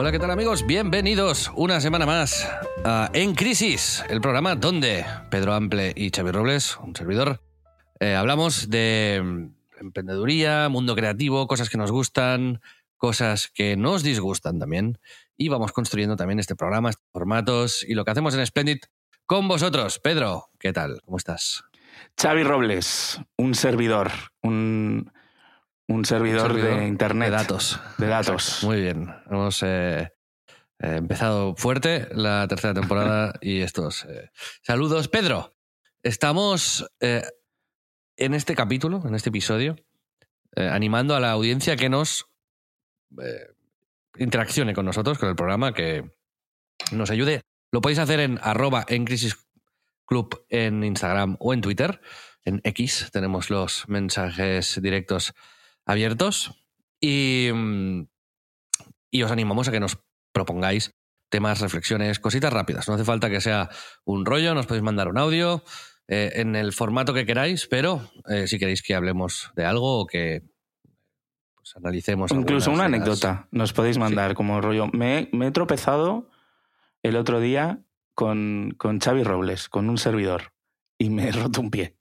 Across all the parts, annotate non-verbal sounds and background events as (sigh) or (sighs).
Hola, ¿qué tal amigos? Bienvenidos una semana más a En Crisis, el programa donde Pedro Ample y Xavi Robles, un servidor, eh, hablamos de emprendeduría, mundo creativo, cosas que nos gustan, cosas que nos disgustan también. Y vamos construyendo también este programa, estos formatos y lo que hacemos en Splendid con vosotros. Pedro, ¿qué tal? ¿Cómo estás? Xavi Robles, un servidor, un, un servidor, servidor de internet. de datos. De datos. Muy bien. Hemos eh, eh, empezado fuerte la tercera temporada (laughs) y estos eh, saludos. Pedro, estamos eh, en este capítulo, en este episodio, animando a la audiencia que nos interaccione con nosotros, con el programa, que nos ayude. Lo podéis hacer en arroba en crisis club en Instagram o en Twitter. En X tenemos los mensajes directos abiertos y, mm, y os animamos a que nos propongáis temas, reflexiones, cositas rápidas. No hace falta que sea un rollo, nos podéis mandar un audio eh, en el formato que queráis, pero eh, si queréis que hablemos de algo o que pues, analicemos. Incluso una anécdota nos podéis mandar como rollo. Me, me he tropezado el otro día con, con Xavi Robles, con un servidor, y me he roto un pie.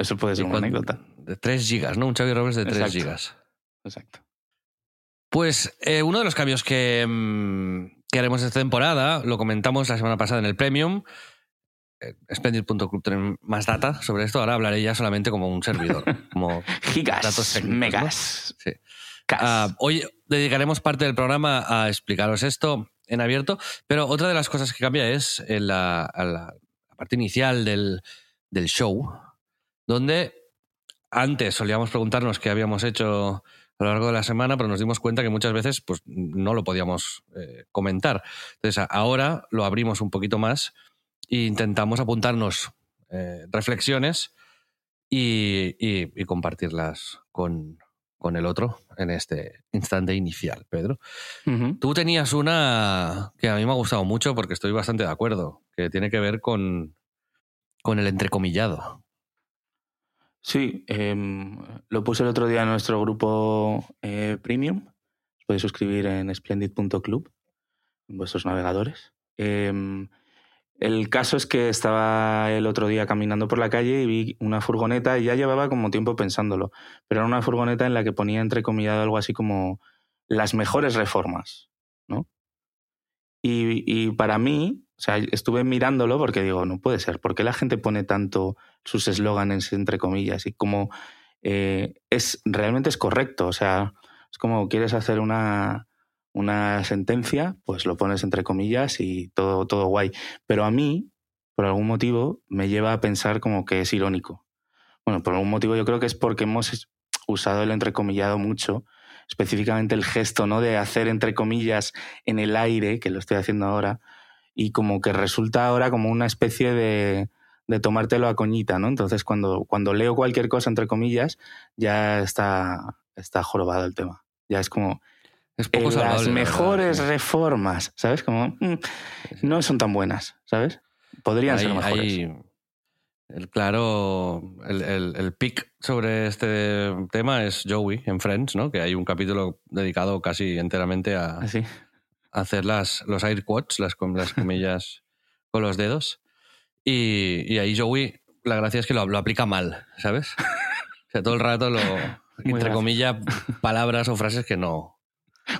Eso puede ser una cuan- anécdota. De 3 gigas, ¿no? Un Xavi Robles de 3 Exacto. gigas. Exacto. Pues eh, uno de los cambios que, mm, que haremos esta temporada, lo comentamos la semana pasada en el Premium. eh, Splendid.club tiene más data sobre esto. Ahora hablaré ya solamente como un servidor. (laughs) Como Gigas, datos técnicos, megas. Sí. Ah, hoy dedicaremos parte del programa a explicaros esto en abierto, pero otra de las cosas que cambia es en la, a la- la parte inicial del, del show, donde antes solíamos preguntarnos qué habíamos hecho a lo largo de la semana, pero nos dimos cuenta que muchas veces pues, no lo podíamos eh, comentar. Entonces ahora lo abrimos un poquito más e intentamos apuntarnos eh, reflexiones y, y- y compartirlas con, con el otro en este instante inicial, Pedro. Tú tenías una que a mí me ha gustado mucho porque estoy bastante de acuerdo, que tiene que ver con, con el entrecomillado. Sí, em, lo puse el otro día en nuestro grupo eh, premium. Os podéis suscribir en splendid.club, en vuestros navegadores. Em, el caso es que estaba el otro día caminando por la calle y vi una furgoneta y ya llevaba como tiempo pensándolo, pero era una furgoneta en la que ponía entrecomillado algo así como las mejores reformas, ¿no? Y, y para mí, o sea, estuve mirándolo porque digo, no puede ser, ¿por qué la gente pone tanto sus eslóganes entre comillas y como eh, es realmente es correcto, o sea, es como quieres hacer una, una sentencia, pues lo pones entre comillas y todo, todo guay. Pero a mí, por algún motivo, me lleva a pensar como que es irónico. Bueno, por algún motivo yo creo que es porque hemos usado el entrecomillado mucho, específicamente el gesto, ¿no? De hacer entre comillas en el aire, que lo estoy haciendo ahora, y como que resulta ahora como una especie de, de tomártelo a coñita, ¿no? Entonces cuando, cuando leo cualquier cosa entre comillas, ya está, está jorobado el tema. Ya es como, Es eh, poco las la mejores verdad, reformas, ¿sabes? Como mm, no son tan buenas, ¿sabes? Podrían ser mejores. hay- El claro, el, el, el pick sobre este tema es Joey en Friends, ¿no? Que hay un capítulo dedicado casi enteramente a, Así. Hacer las, los air quotes, las, las comillas (laughs) con los dedos. Y, y ahí Joey, la gracia es que lo, lo aplica mal, ¿sabes? O sea, todo el rato lo, (laughs) entre comillas, palabras o frases que no,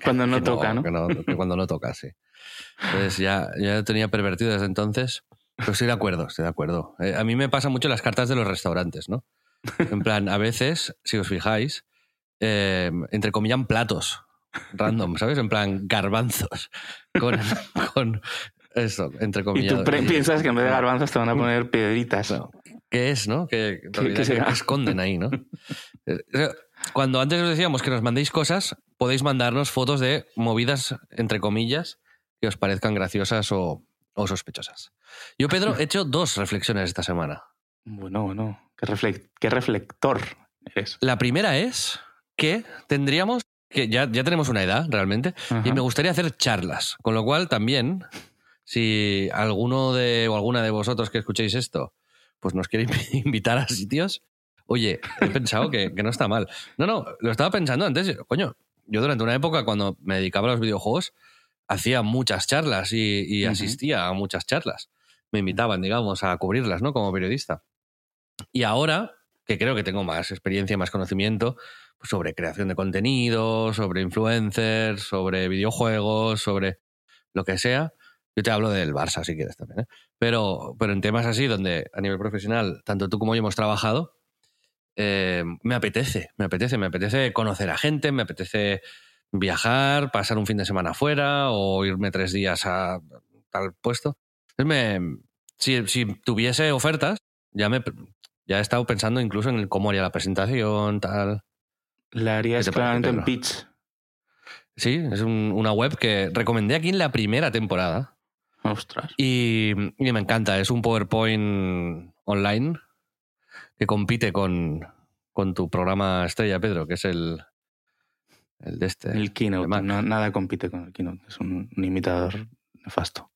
Cuando no toca, ¿no? que que cuando no toca, sí. Entonces ya, ya tenía pervertido desde entonces. Pero estoy de acuerdo, estoy de acuerdo. Eh, a mí me pasa mucho las cartas de los restaurantes, ¿no? (laughs) En plan, a veces, si os fijáis, eh, entrecomillan platos random, ¿sabes? En plan, garbanzos. Con, con eso, Y entrecomillado. tú pre- piensas que en vez de garbanzos te van a poner piedritas. Claro. ¿Qué es, no? Que, ¿Qué- que esconden ahí, no? (laughs) Eh, Cuando antes os decíamos que nos mandéis cosas, podéis mandarnos fotos de movidas, entre comillas, que os parezcan graciosas o, o sospechosas. Yo, Pedro, he hecho dos reflexiones esta semana. Bueno, bueno. Qué, qué reflector eres. La primera es que tendríamos, que ya, ya tenemos una edad realmente, y me gustaría hacer charlas. Con lo cual también, si alguno de o alguna de vosotros que escuchéis esto, pues nos quiere (laughs) invitar a sitios, oye, he pensado que, que no está mal. No, no, lo estaba pensando antes. Coño, yo durante una época cuando me dedicaba a los videojuegos, hacía muchas charlas y, y asistía a muchas charlas. Me invitaban, digamos, a cubrirlas, ¿no? Como periodista. Y ahora, que creo que tengo más experiencia, más conocimiento pues, sobre creación de contenido, sobre influencers, sobre videojuegos, sobre lo que sea. Yo te hablo del Barça, si quieres también. ¿eh? Pero, pero en temas así, donde a nivel profesional, tanto tú como yo hemos trabajado, eh, me apetece, me apetece, me apetece conocer a gente, me apetece viajar, pasar un fin de semana afuera o irme tres días a tal puesto. Entonces me, si, si tuviese ofertas, ya me ya he estado pensando incluso en cómo haría la presentación, tal. La harías ¿Qué te parece, claramente en pitch. Sí, es un- una web que recomendé aquí en la primera temporada Ostras. y, y me encanta. Es un PowerPoint online que compite con, con tu programa estrella, Pedro, que es el, el de este. El keynote. No- nada compite con el keynote. Es un, un imitador nefasto.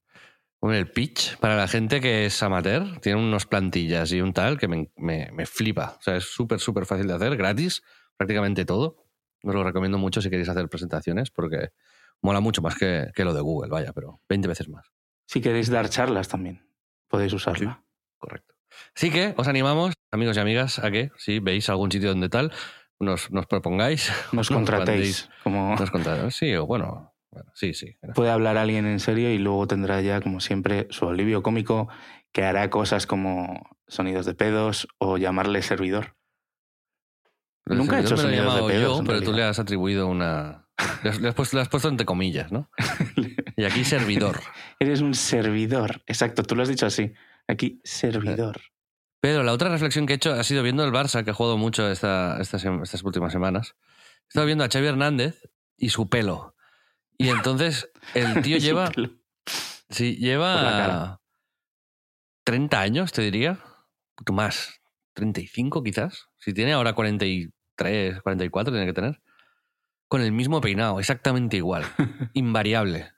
Hombre, el pitch para la gente que es amateur tiene unos plantillas y un tal que me, me- me flipa. O sea, es súper, súper fácil de hacer, gratis, prácticamente todo. Os lo recomiendo mucho si queréis hacer presentaciones porque mola mucho más que, que lo de Google, vaya, pero 20 veces más. Si queréis dar charlas también, podéis usarla. Correcto. Así que os animamos, amigos y amigas, a que si veis algún sitio donde tal, nos, nos propongáis. Nos (laughs) Nos contratéis. Como Nos contáis. Sí, o bueno, bueno, sí, sí. puede hablar alguien en serio y luego tendrá ya, como siempre, su alivio cómico que hará cosas como sonidos de pedos o llamarle servidor. Nunca he hecho sonidos de pedos, yo, pero tú le has atribuido una. Le has, le has puesto, le has puesto entre comillas, ¿no? (laughs) Y aquí servidor. Eres un servidor. Exacto, tú lo has dicho así. Aquí, servidor. Pedro, la otra reflexión que he hecho ha sido viendo el Barça, que ha jugado mucho esta, esta sem- estas últimas semanas. He estado viendo a Xavi Hernández y su pelo. Y entonces el tío (laughs) lleva. Sí, lleva cara. 30 años, te diría. Poco más. 35 quizás. Si tiene ahora 43, 44, tiene que tener. Con el mismo peinado, exactamente igual. (laughs) Invariable.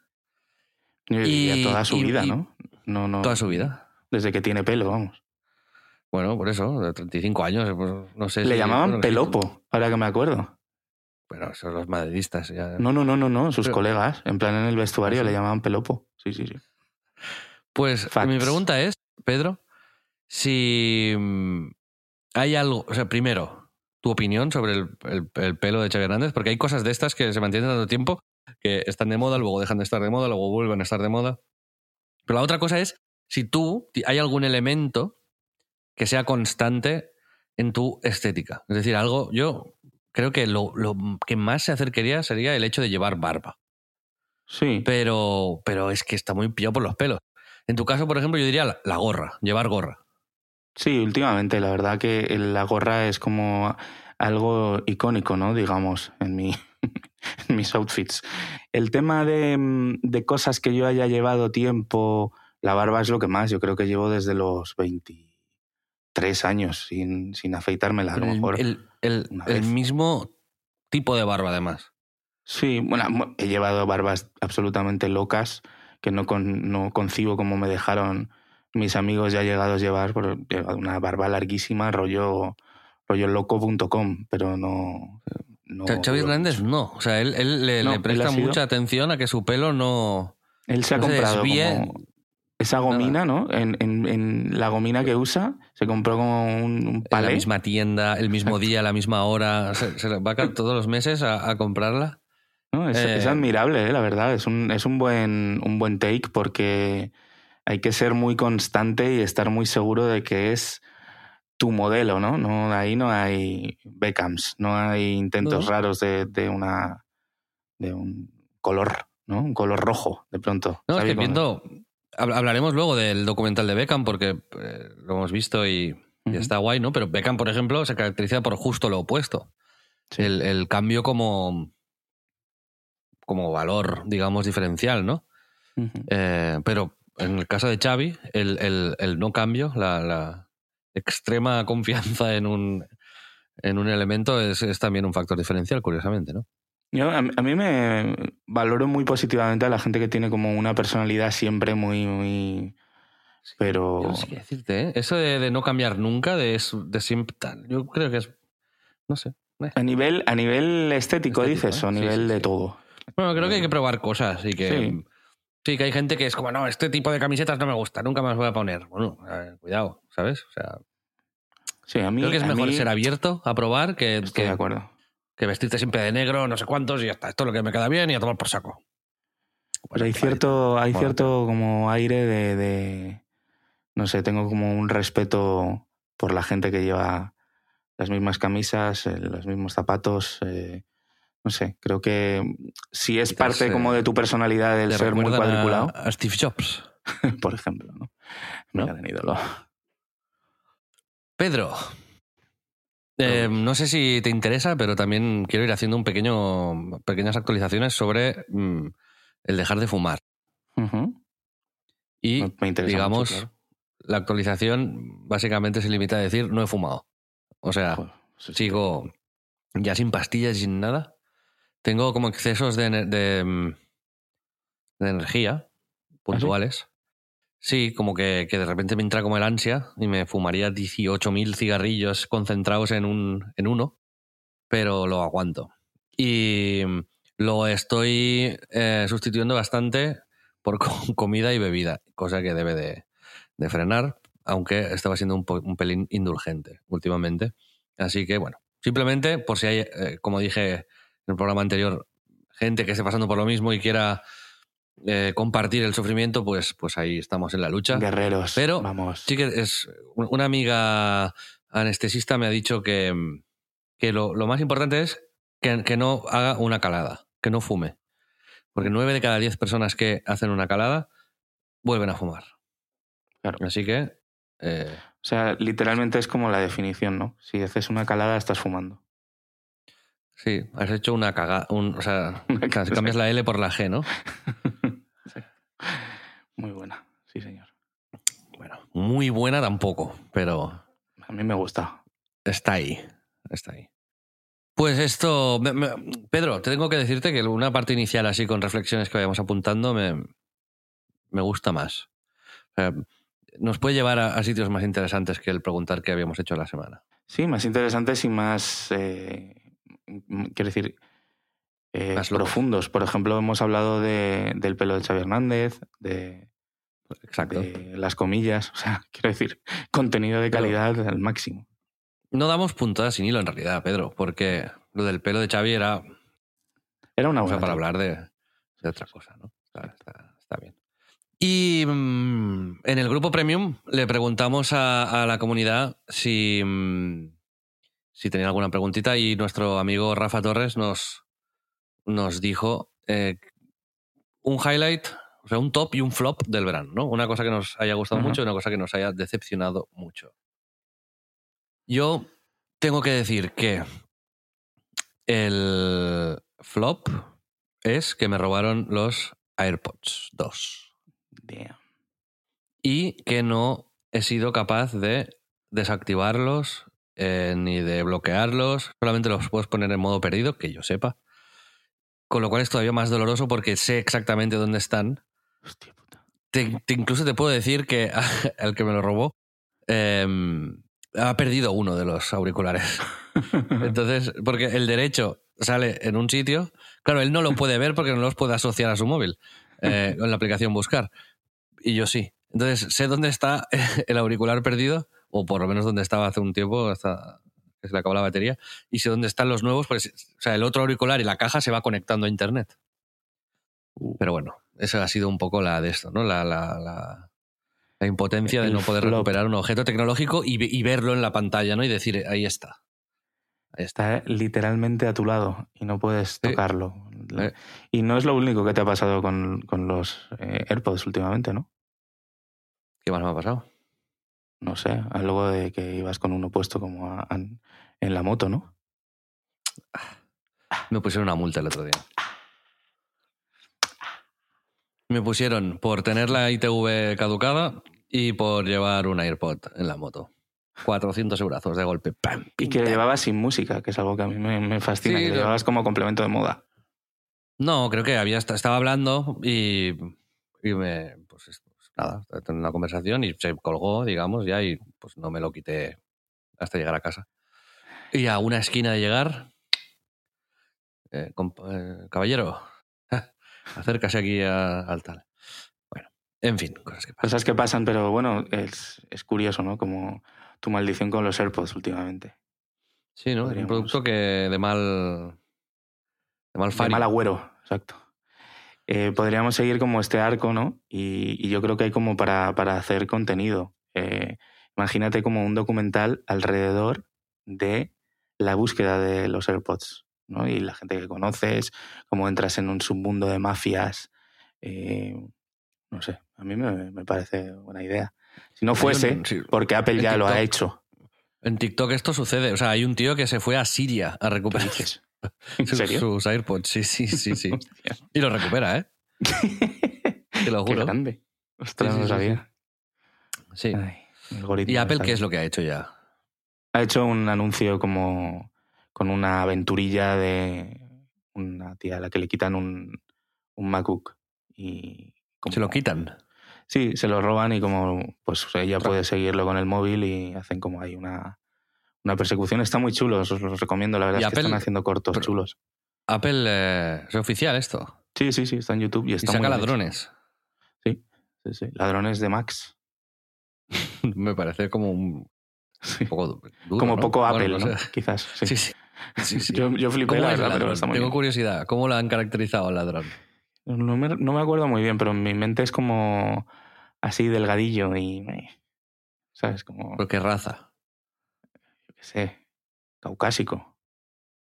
Diría Y- toda su y- vida, ¿no? No, no. Toda su vida. Desde que tiene pelo, vamos. Bueno, por eso, de 35 años, pues, no sé. Le si- llamaban Pelopo, ahora que me acuerdo. Bueno, son los madridistas. Ya. No, no, no, no, no. Sus Pero- colegas, en plan en el vestuario, ¿Ah, sí? le llamaban Pelopo. Sí, sí, sí. Pues Facts. mi pregunta es, Pedro, si mm, hay algo, o sea, primero, tu opinión sobre el, el- el pelo de Xavi Hernández, porque hay cosas de estas que se mantienen tanto tiempo que están de moda, luego dejan de estar de moda, luego vuelven a estar de moda. Pero la otra cosa es si tú, hay algún elemento que sea constante en tu estética. Es decir, algo, yo creo que lo, lo que más se acercaría sería el hecho de llevar barba. Sí. Pero, pero es que está muy pillado por los pelos. En tu caso, por ejemplo, yo diría la, la gorra, llevar gorra. Sí, últimamente, la verdad que la gorra es como algo icónico, ¿no? Digamos, en, mi, (laughs) en mis outfits. El tema de, mm, de cosas que yo haya llevado tiempo, la barba es lo que más. Yo creo que llevo desde los 23 años sin, sin afeitármela, a lo mejor. el- el- mismo tipo de barba, además. Sí, bueno, he llevado barbas absolutamente locas que no, con- no concibo cómo me dejaron mis amigos ya llegados llevar por, una barba larguísima, rollo, rollo loco.com, pero no. no Xavi Hernández no. O sea, él, él le, No, le él presta mucha atención a que su pelo no. Él se ha no se comprado desvíe como esa gomina, ¿no? En, en- en la gomina que usa, se compró como un, un En la misma tienda, el mismo día, la misma hora. Se, se va todos los meses a, a comprarla. ¿no? Es, Eh, es admirable, ¿eh? la verdad. Es un, es un buen, un buen take porque hay que ser muy constante y estar muy seguro de que es tu modelo, ¿no? no ahí no hay Beckhams, no hay intentos No. raros de, de una de un color, ¿no? Un color rojo, de pronto. No, es que viendo. Hab- Hablaremos luego del documental de Beckham porque eh, lo hemos visto y, está guay, ¿no? Pero Beckham, por ejemplo, se caracteriza por justo lo opuesto. Sí. El, el cambio como. como valor, digamos, diferencial, ¿no? Eh, pero en el caso de Xavi, el, el- el no cambio, la, la extrema confianza en un, en un elemento es, es también un factor diferencial, curiosamente, ¿no? Yo, a, a mí me valoro muy positivamente a la gente que tiene como una personalidad siempre muy, muy... Pero... Yo no sé qué decirte, ¿eh? Eso de, de no cambiar nunca, de, de siempre tal, yo creo que es. No sé. eh. A nivel, a nivel estético, Estético, dices, o a ¿eh? Sí, nivel sí, de todo. Bueno, creo que hay que probar cosas y que. Sí. Que hay gente que es como, no, este tipo de camisetas no me gusta, nunca me las voy a poner. Bueno, cuidado, ¿sabes? O sea, Sí, a mí, creo que es mejor mí ser abierto a probar que, Estoy que, de acuerdo. Que vestirte siempre de negro, no sé cuántos, y ya está. Esto es lo que me queda bien y a tomar por saco. Pero hay Pues, cierto, hay cierto como aire de, de- No sé, tengo como un respeto por la gente que lleva las mismas camisas, eh, los mismos zapatos. eh, no sé, creo que si es parte eh, como de tu personalidad el ser muy cuadriculado, A, Steve Jobs. (laughs) por ejemplo, ¿no? Mi ¿No? gran ídolo. Pedro. Eh, no sé si te interesa, pero también quiero ir haciendo un pequeño, pequeñas actualizaciones sobre mm, el dejar de fumar. Y, Me- digamos, mucho, claro. la actualización básicamente se limita a decir no he fumado. O sea, Joder, eso sí. sigo ya sin pastillas y sin nada. Tengo como excesos de, de, mm, de energía puntuales. Sí, como que, que de repente me entra como el ansia y me fumaría 18.000 cigarrillos concentrados en, un, en uno, pero lo aguanto. Y lo estoy eh, sustituyendo bastante por (laughs) co- comida y bebida, cosa que debe de, frenar, aunque estaba siendo un, un pelín indulgente últimamente. Así que bueno, simplemente por si hay, eh, como dije en el programa anterior, gente que esté pasando por lo mismo y quiera eh, compartir el sufrimiento, pues, pues ahí estamos en la lucha. Guerreros, Pero vamos. Sí que es una amiga anestesista me ha dicho que, que lo, lo más importante es que, que no haga una calada, que no fume. Porque nueve de cada diez personas que hacen una calada vuelven a fumar. Claro. Así que eh, O sea, literalmente es como la definición, ¿no? Si haces una calada, estás fumando. sí, has hecho una cagada. o sea, (laughs) cambias la L por la G, ¿no? (laughs) Muy buena, sí, señor. Bueno, muy buena tampoco, pero A mí me gusta. Está ahí, está ahí. Pues esto, me- me- Pedro, te tengo que decirte que una parte inicial así con reflexiones que vayamos apuntando me, me gusta más. O sea, nos puede llevar a, a sitios más interesantes que el preguntar qué habíamos hecho la semana. Sí, más interesantes y más, eh, quiero decir, eh, profundos. Por ejemplo, hemos hablado de- del pelo de Xavi Hernández, de, Exacto. de las comillas. (laughs) O sea, quiero decir, contenido de Pero- calidad al máximo. No damos puntadas sin hilo en realidad, Pedro, porque lo del pelo de Xavi era Era una buena. para hablar de, de otra cosa, ¿no? Está, está- está bien. Y mm, en el grupo Premium le preguntamos a, a la comunidad si, mm, si tenía alguna preguntita y nuestro amigo Rafa Torres nos, nos dijo eh, un highlight, o sea, un top y un flop del verano, ¿no? Una cosa que nos haya gustado mucho y una cosa que nos haya decepcionado mucho. Yo tengo que decir que el flop es que me robaron los AirPods 2 Damn. y que no he sido capaz de desactivarlos eh, ni de bloquearlos. Solamente los puedes poner en modo perdido, que yo sepa. Con lo cual es todavía más doloroso porque sé exactamente dónde están. Hostia puta. te- te- incluso te puedo decir que (laughs) el que me lo robó em, ha perdido uno de los auriculares. (laughs) Entonces, porque el derecho sale en un sitio, claro, él no lo puede ver porque no los puede asociar a su móvil eh, (laughs) con la aplicación Buscar. Y yo sí. Entonces, sé dónde está el auricular perdido, o por lo menos dónde estaba hace un tiempo, hasta que se le acabó la batería, y sé dónde están los nuevos, pues, o sea, el otro auricular y la caja se va conectando a internet. Pero bueno, esa ha sido un poco la de esto, ¿no? La, la, la, la impotencia de no poder flop. recuperar un objeto tecnológico y, ve- y verlo en la pantalla, ¿no? Y decir, ahí está. Ahí está. Literalmente a tu lado y no puedes tocarlo. Eh. Y no es lo único que te ha pasado con, con los eh, AirPods últimamente, ¿no? ¿Qué más me ha pasado? No sé, algo de que ibas con uno puesto como a- en la moto, ¿no? Me pusieron una multa el otro día. Me pusieron por tener la ITV caducada y por llevar un AirPod en la moto. 400 eurazos de golpe. ¡Pam! Y que lo llevabas sin música, que es algo que a mí me, me fascina, Sí, que lo llevabas como complemento de moda. No, creo que había estaba hablando y, y me es- pues nada, teniendo una conversación y se colgó, digamos, ya y pues no me lo quité hasta llegar a casa. Y a una esquina de llegar, eh, eh, caballero, (laughs) acércase aquí a- al tal. Bueno, en fin, cosas que pasan. Cosas que pasan, pero bueno, es, es curioso, ¿no? Como tu maldición con los AirPods últimamente. Sí, ¿no? Un producto que de mal de mal De fario. mal agüero, exacto. Eh, podríamos seguir como este arco, ¿no? Y, y yo creo que hay como para, para hacer contenido. Eh, imagínate como un documental alrededor de la búsqueda de los AirPods, ¿no? Y la gente que conoces, cómo entras en un submundo de mafias. eh, no sé, a mí me, me parece buena idea. Si no fuese, porque Apple ya lo ha hecho. En TikTok esto sucede. O sea, hay un tío que se fue a Siria a ¿Qué recuperar dices? ¿En sus, serio? sus AirPods. Sí, sí, sí, sí. Y lo recupera, ¿eh? (laughs) Te lo Qué juro. grande. Ostras, Sí, sí, no sabía. Sí. Ay, ¿Y Apple qué es lo que ha hecho ya? Ha hecho un anuncio como con una aventurilla de una tía a la que le quitan un, un MacBook y como- Se lo quitan. Sí, se lo roban y como pues ella puede seguirlo con el móvil y hacen como ahí una, una persecución. Está muy chulo, os los recomiendo, la verdad ¿Y es que están haciendo cortos Pero- chulos. Apple eh, es oficial esto. Sí, sí, sí, está en YouTube y Y está saca muy bien ladrones. hecho. Sí, sí. Ladrones de Max. (laughs) Me parece como un Sí. poco duro. como ¿no? poco Bueno, Apple, no. Quizás. Sí. Sí, sí. Sí, sí. Yo, yo flipé, ¿Cómo la verdad, pero está muy Tengo bien. curiosidad. ¿Cómo lo han caracterizado al ladrón? No me, no me acuerdo muy bien, pero en mi mente es como así delgadillo y. eh, ¿Sabes? Como. ¿Por qué raza? Sé. Caucásico.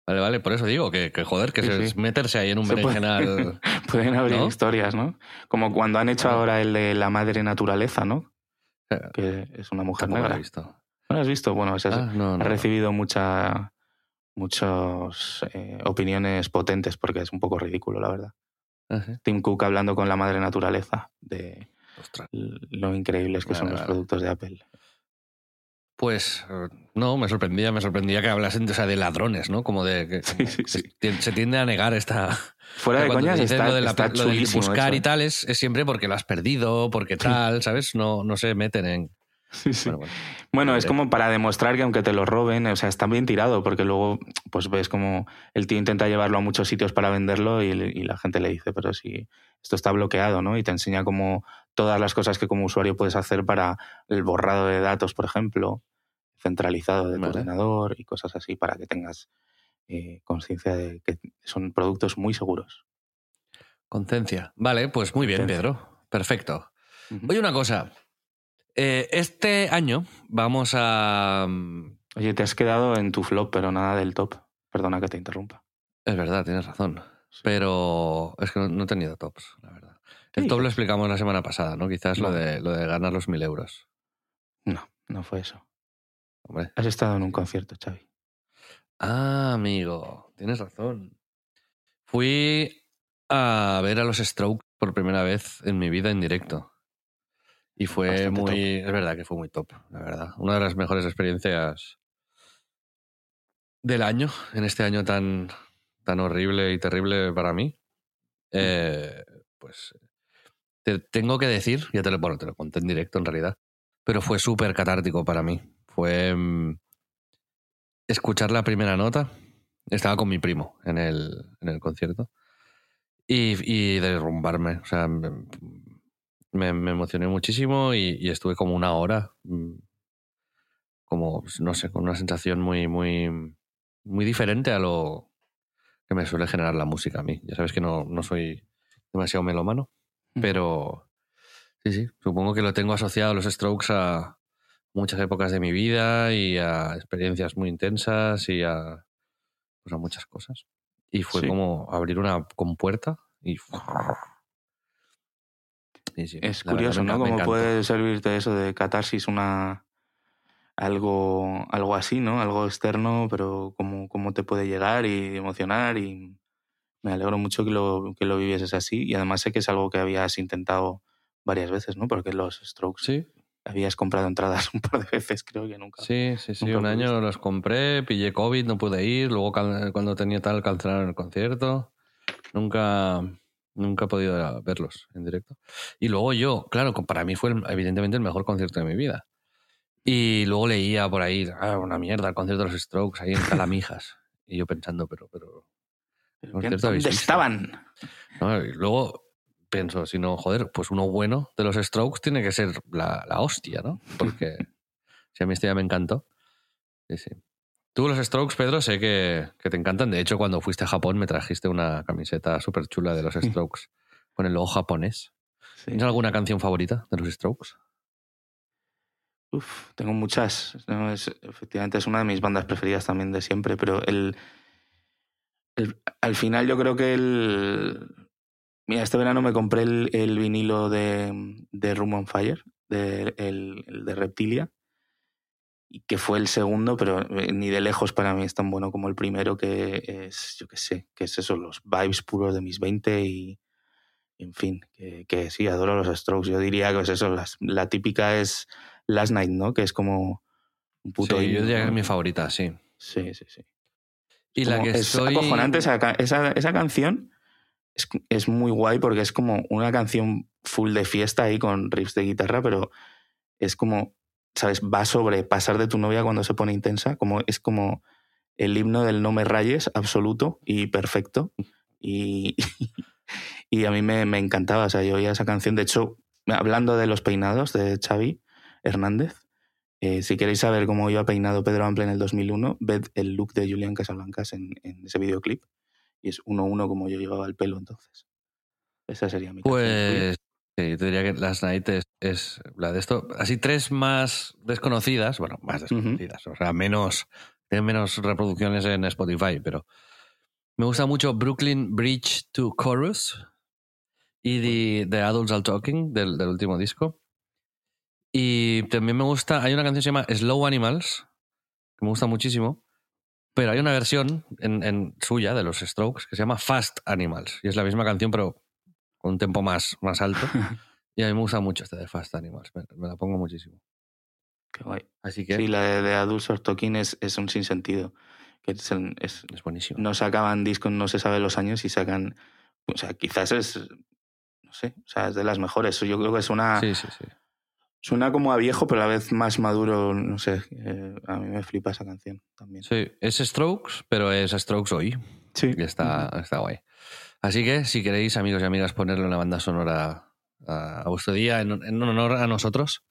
Vale, vale, por eso digo que, que joder, que Sí, se- sí. meterse ahí en un Se puede- berenjenal. (laughs) Pueden abrir ¿No? historias, ¿no? Como cuando han hecho ahora el de la madre naturaleza, ¿no? Eh, Que es una mujer Tampoco lo he negra. visto. ¿No lo has visto? Bueno, es- Ah, no, ha no, recibido mucha, muchas eh, opiniones potentes porque es un poco ridículo, la verdad. Ah, sí. Tim Cook hablando con la madre naturaleza de Ostras. lo increíbles que son los vale. productos de Apple. Pues no, me sorprendía, me sorprendía que hablasen o sea, de ladrones, ¿no? Como de que Sí, sí, que sí. se- se tiende a negar esta. Fuera de coñas, está, lo de, la- está lo chulísimo buscar eso, y tal es, es siempre porque lo has perdido, porque tal, ¿sabes? No, no se meten en. Sí, sí. Bueno, bueno. Bueno, es como para demostrar que aunque te lo roben, o sea, está bien tirado, porque luego pues ves como el tío intenta llevarlo a muchos sitios para venderlo y, y la gente le dice, pero si esto está bloqueado, ¿no? Y te enseña como todas las cosas que como usuario puedes hacer para el borrado de datos, por ejemplo, centralizado de tu ordenador y cosas así para que tengas eh, conciencia de que son productos muy seguros. Conciencia. Vale, pues muy bien. Pedro. Perfecto. Ujú. Oye, una cosa. Eh, este año vamos a. mm, Oye, te has quedado en tu flop, pero nada del top. Perdona que te interrumpa. Es verdad, tienes razón. Pero es que no, no he tenido tops, la verdad. ¿Qué El top lo explicamos la semana pasada, ¿no? Quizás lo de, lo de ganar los mil euros. No, no fue eso. Hombre. Has estado en un concierto, Xavi. Ah, amigo, tienes razón. Fui a ver a los Strokes por primera vez en mi vida en directo. Y fue Bastante muy. Es verdad que fue muy top, la verdad. Una de las mejores experiencias del año, en este año tan, tan horrible y terrible para mí. Eh, pues te tengo que decir, ya te lo, bueno, te lo conté en directo en realidad, pero fue súper catártico para mí. Fue mm, escuchar la primera nota. Estaba con mi primo en el, concierto. Y, derrumbarme. O sea, me, emocioné muchísimo y, estuve como una hora. mm, Como, no sé, con una sensación muy, muy, muy diferente a lo que me suele generar la música a mí. Ya sabes que no, no soy demasiado melómano, pero sí, sí, supongo que lo tengo asociado a los strokes a muchas épocas de mi vida y a experiencias muy intensas y a, pues a muchas cosas. Y fue Sí. como abrir una compuerta y... Sí, sí, Es curioso, ¿no? Cómo puede servirte eso de catarsis una algo, algo así, ¿no? Algo externo, pero cómo, cómo te puede llegar y emocionar y me alegro mucho que lo, que lo vivieses así y además sé que es algo que habías intentado varias veces, ¿no? Porque los Strokes Sí, habías comprado entradas (laughs) un par de veces, creo que nunca. Sí, sí, sí. Un año los compré, pillé COVID, no pude ir. Luego, cuando tenía tal, cancelaron el concierto. Nunca, nunca he podido verlos en directo. Y luego yo, claro, para mí fue evidentemente el mejor concierto de mi vida. Y luego leía por ahí, ah, una mierda, el concierto de los Strokes, ahí en Calamijas. y yo pensando, pero, pero. ¿Dónde estaban? ¿no? Y luego pienso, si no, joder, pues uno bueno de los Strokes tiene que ser la, la hostia, ¿no? (laughs) Porque si a mí esto ya me encantó. Sí, sí. Tú los Strokes, Pedro, sé que, que te encantan. De hecho, cuando fuiste a Japón me trajiste una camiseta súper chula de los Strokes con el logo japonés. Sí. ¿Tienes alguna canción favorita de los Strokes? Uf, tengo muchas. No, es- efectivamente, es una de mis bandas preferidas también de siempre, pero el, el- al final yo creo que el... Mira, este verano me compré el, el vinilo de, de Room on Fire, de, el, el de Reptilia, y que fue el segundo, pero eh, ni de lejos para mí es tan bueno como el primero, que es, yo qué sé, que es eso, los vibes puros de mis 20 y, en fin, que, que sí, adoro los Strokes. Yo diría que es eso, las- la típica es Last Night, ¿no? Que es como un puto sí, yo diría que es mi favorita, sí. Sí, sí, sí. Y la Como- que es acojonante esa, esa, esa canción. Es, es muy guay porque es como una canción full de fiesta ahí con riffs de guitarra, pero es como, ¿sabes? Va sobre pasar de tu novia cuando se pone intensa. Como, es como el himno del no me rayes absoluto y perfecto. Y, (laughs) y a mí me, me encantaba. O sea, yo oía esa canción. De hecho, hablando de los peinados de Xavi Hernández, eh, si queréis saber cómo iba peinado Pedro Ample en el 2001, ved el look de Julián Casablancas en, en ese videoclip. Y es uno a uno como yo llevaba el pelo entonces. Esa sería mi. Pues sí, te diría que Last Night es, es la de esto. Así tres más desconocidas, bueno, más desconocidas, o sea, menos, tienen menos reproducciones en Spotify, pero me gusta mucho Brooklyn Bridge to Chorus y The, The Adults Are Talking del, del último disco. Y también me gusta, hay una canción que se llama Slow Animals, que me gusta muchísimo, pero hay una versión en, en suya de los Strokes que se llama Fast Animals. Y es la misma canción, pero con un tempo más, más alto. (laughs) y a mí me gusta mucho esta de Fast Animals. Me, me la pongo muchísimo. Qué guay. Así que Sí, la de, de Adults Talking es, es un sinsentido. Que es, el- es- es buenísimo. no sacaban discos, no se sabe los años y sacan. O sea, quizás es. No sé, o sea, es de las mejores. Yo creo que es una. Sí, sí, sí. Suena como a viejo, pero a la vez más maduro. No sé. eh, a mí me flipa esa canción también. Sí, es Strokes, pero es Strokes hoy. Sí. Y está, está guay. Así que, si queréis, amigos y amigas, ponerle una banda sonora a, a vuestro día en, en honor a nosotros,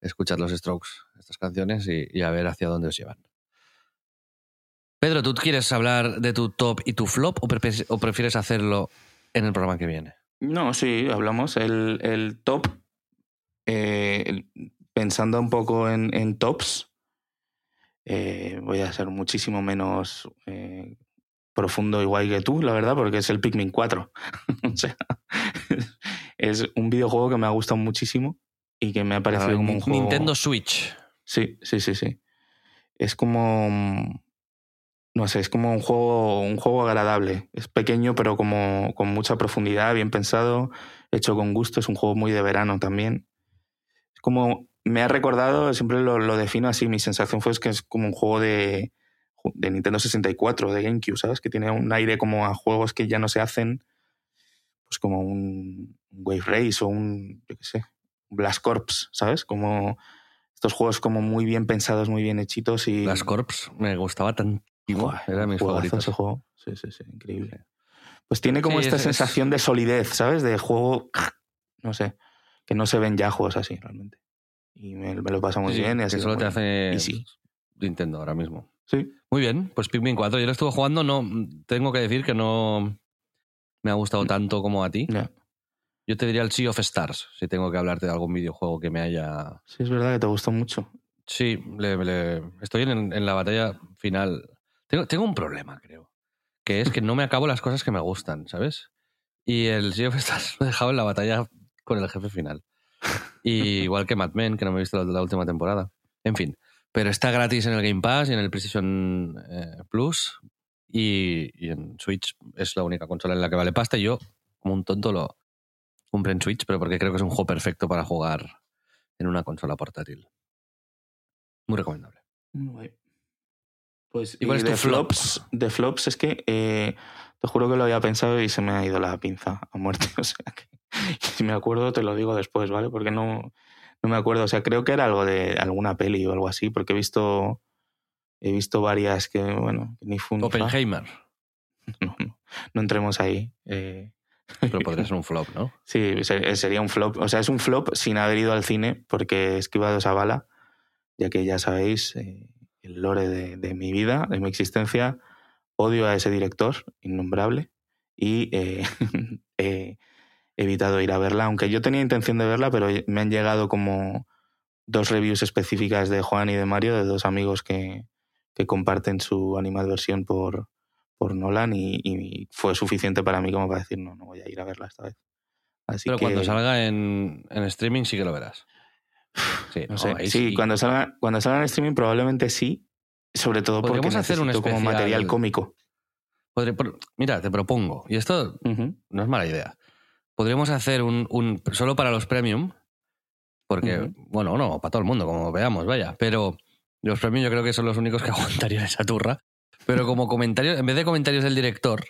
escuchad los Strokes, estas canciones, y, y a ver hacia dónde os llevan. Pedro, ¿tú quieres hablar de tu top y tu flop o prefieres, o prefieres hacerlo en el programa que viene? No, sí, hablamos. El, el top, eh, pensando un poco en, en tops, eh, voy a ser muchísimo menos eh, profundo y guay que tú, la verdad, porque es el Pikmin 4. (laughs) o sea, es un videojuego que me ha gustado muchísimo y que me ha parecido como un juego... Nintendo Switch. Sí, sí, sí, sí. Es como. mm, No sé, es como un juego, un juego agradable. Es pequeño, pero como con mucha profundidad, bien pensado, hecho con gusto. Es un juego muy de verano también. Como. Me ha recordado, siempre lo, lo defino así. Mi sensación fue que es como un juego de, de Nintendo 64, de GameCube, ¿sabes? Que tiene un aire como a juegos que ya no se hacen. Pues como un, Wave Race o un, yo qué sé, Blast Corps, ¿sabes? Como estos juegos como muy bien pensados, muy bien hechitos y... Las Corps me gustaba tantísimo. Buah, Era juegazo favoritos. ese juego. Sí, sí, sí, increíble. Pues tiene como Sí, esta es- es- sensación de solidez, ¿sabes? De juego, no sé, que no se ven ya juegos así realmente. Y me, me lo pasa muy Sí, bien. Y así solo te hace easy. Nintendo ahora mismo. Sí. Muy bien, pues Pikmin 4. Yo lo estuve jugando, no tengo que decir que no me ha gustado tanto como a ti. Ya. Yo te diría el Sea of Stars, si tengo que hablarte de algún videojuego que me haya... Sí, es verdad que te gustó mucho. Sí, le- le- estoy en, en la batalla final. Tengo, tengo un problema, creo, que es que no me acabo las cosas que me gustan, ¿sabes? Y el Sea of Stars (laughs) lo he dejado en la batalla con el jefe final. (laughs) Y igual que Mad Men, que no me he visto la, la última temporada. En fin, pero está gratis en el Game Pass y en el PlayStation eh, Plus. Y, y en Switch es la única consola en la que vale pasta. Y yo, como un tonto, lo compré en Switch, pero porque creo que es un juego perfecto para jugar en una consola portátil. Muy recomendable. Muy. Pues ¿Y cuál y es tu de flop? flops, de flops es que eh, te juro que lo había pensado y se me ha ido la pinza a muerte. (laughs) O sea que (laughs) si me acuerdo te lo digo después, ¿vale? Porque no, no me acuerdo. O sea, creo que era algo de alguna peli o algo así, porque he visto he visto varias que, bueno, ni fun. Oppenheimer. (laughs) No, no, no entremos ahí. eh. Pero podría (laughs) ser un flop, ¿no? Sí, se- sería un flop. O sea, es un flop sin haber ido al cine porque he esquivado esa bala, ya que ya sabéis, eh, el lore de, de mi vida, de mi existencia, odio a ese director innombrable y eh, he evitado ir a verla, aunque yo tenía intención de verla, pero me han llegado como dos reviews específicas de Juan y de Mario, de dos amigos que, que comparten su animadversión por, por Nolan y, y fue suficiente para mí como para decir, no, no voy a ir a verla esta vez. Así Pero que, cuando salga en, en streaming sí que lo verás. (sighs) Sí, no no, sé, ahí sí, sí. cuando salga, cuando salga en streaming probablemente sí, sobre todo porque hacer un como material cómico. Podré- por- mira, te propongo, y esto no es mala idea. Podríamos hacer un, un- solo para los premium, porque, bueno, no, para todo el mundo, como veamos, vaya. Pero los premium yo creo que son los únicos que (laughs) aguantarían esa turra. Pero como comentarios, en vez de comentarios del director,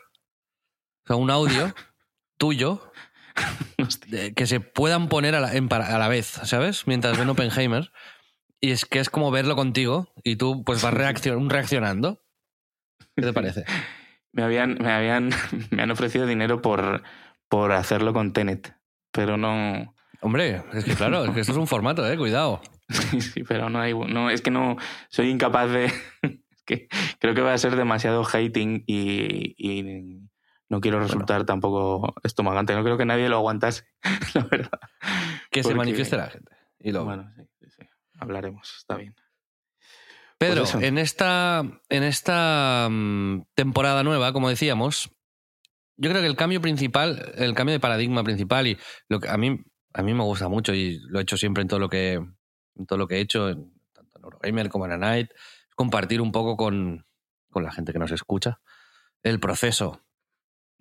o sea, un audio (laughs) tuyo que se puedan poner a la, en a la vez, ¿sabes? Mientras ven Oppenheimer. Y es que es como verlo contigo y tú pues vas reaccion- reaccionando. ¿Qué te parece? (laughs) Me habían, me habían, me han ofrecido dinero por, por hacerlo con Tenet, pero no, Hombre, es que claro, es que esto es un formato, eh, cuidado. Sí, (laughs) sí, pero no hay. No, es que no. Soy incapaz de. (laughs) es que creo que va a ser demasiado hating y, y no quiero resultar tampoco estomagante. No creo que nadie lo aguantase, (laughs) la verdad. Que se manifieste la gente. Y lo... Bueno, sí, sí, sí. Hablaremos, está bien. Pedro, pues en esta, en esta mm, temporada nueva, como decíamos, yo creo que el cambio principal, el cambio de paradigma principal, y lo que a mí, a mí me gusta mucho y lo he hecho siempre en todo lo que, en todo lo que he hecho, en- tanto en Eurogamer como en A Night, es compartir un poco con, con la gente que nos escucha el proceso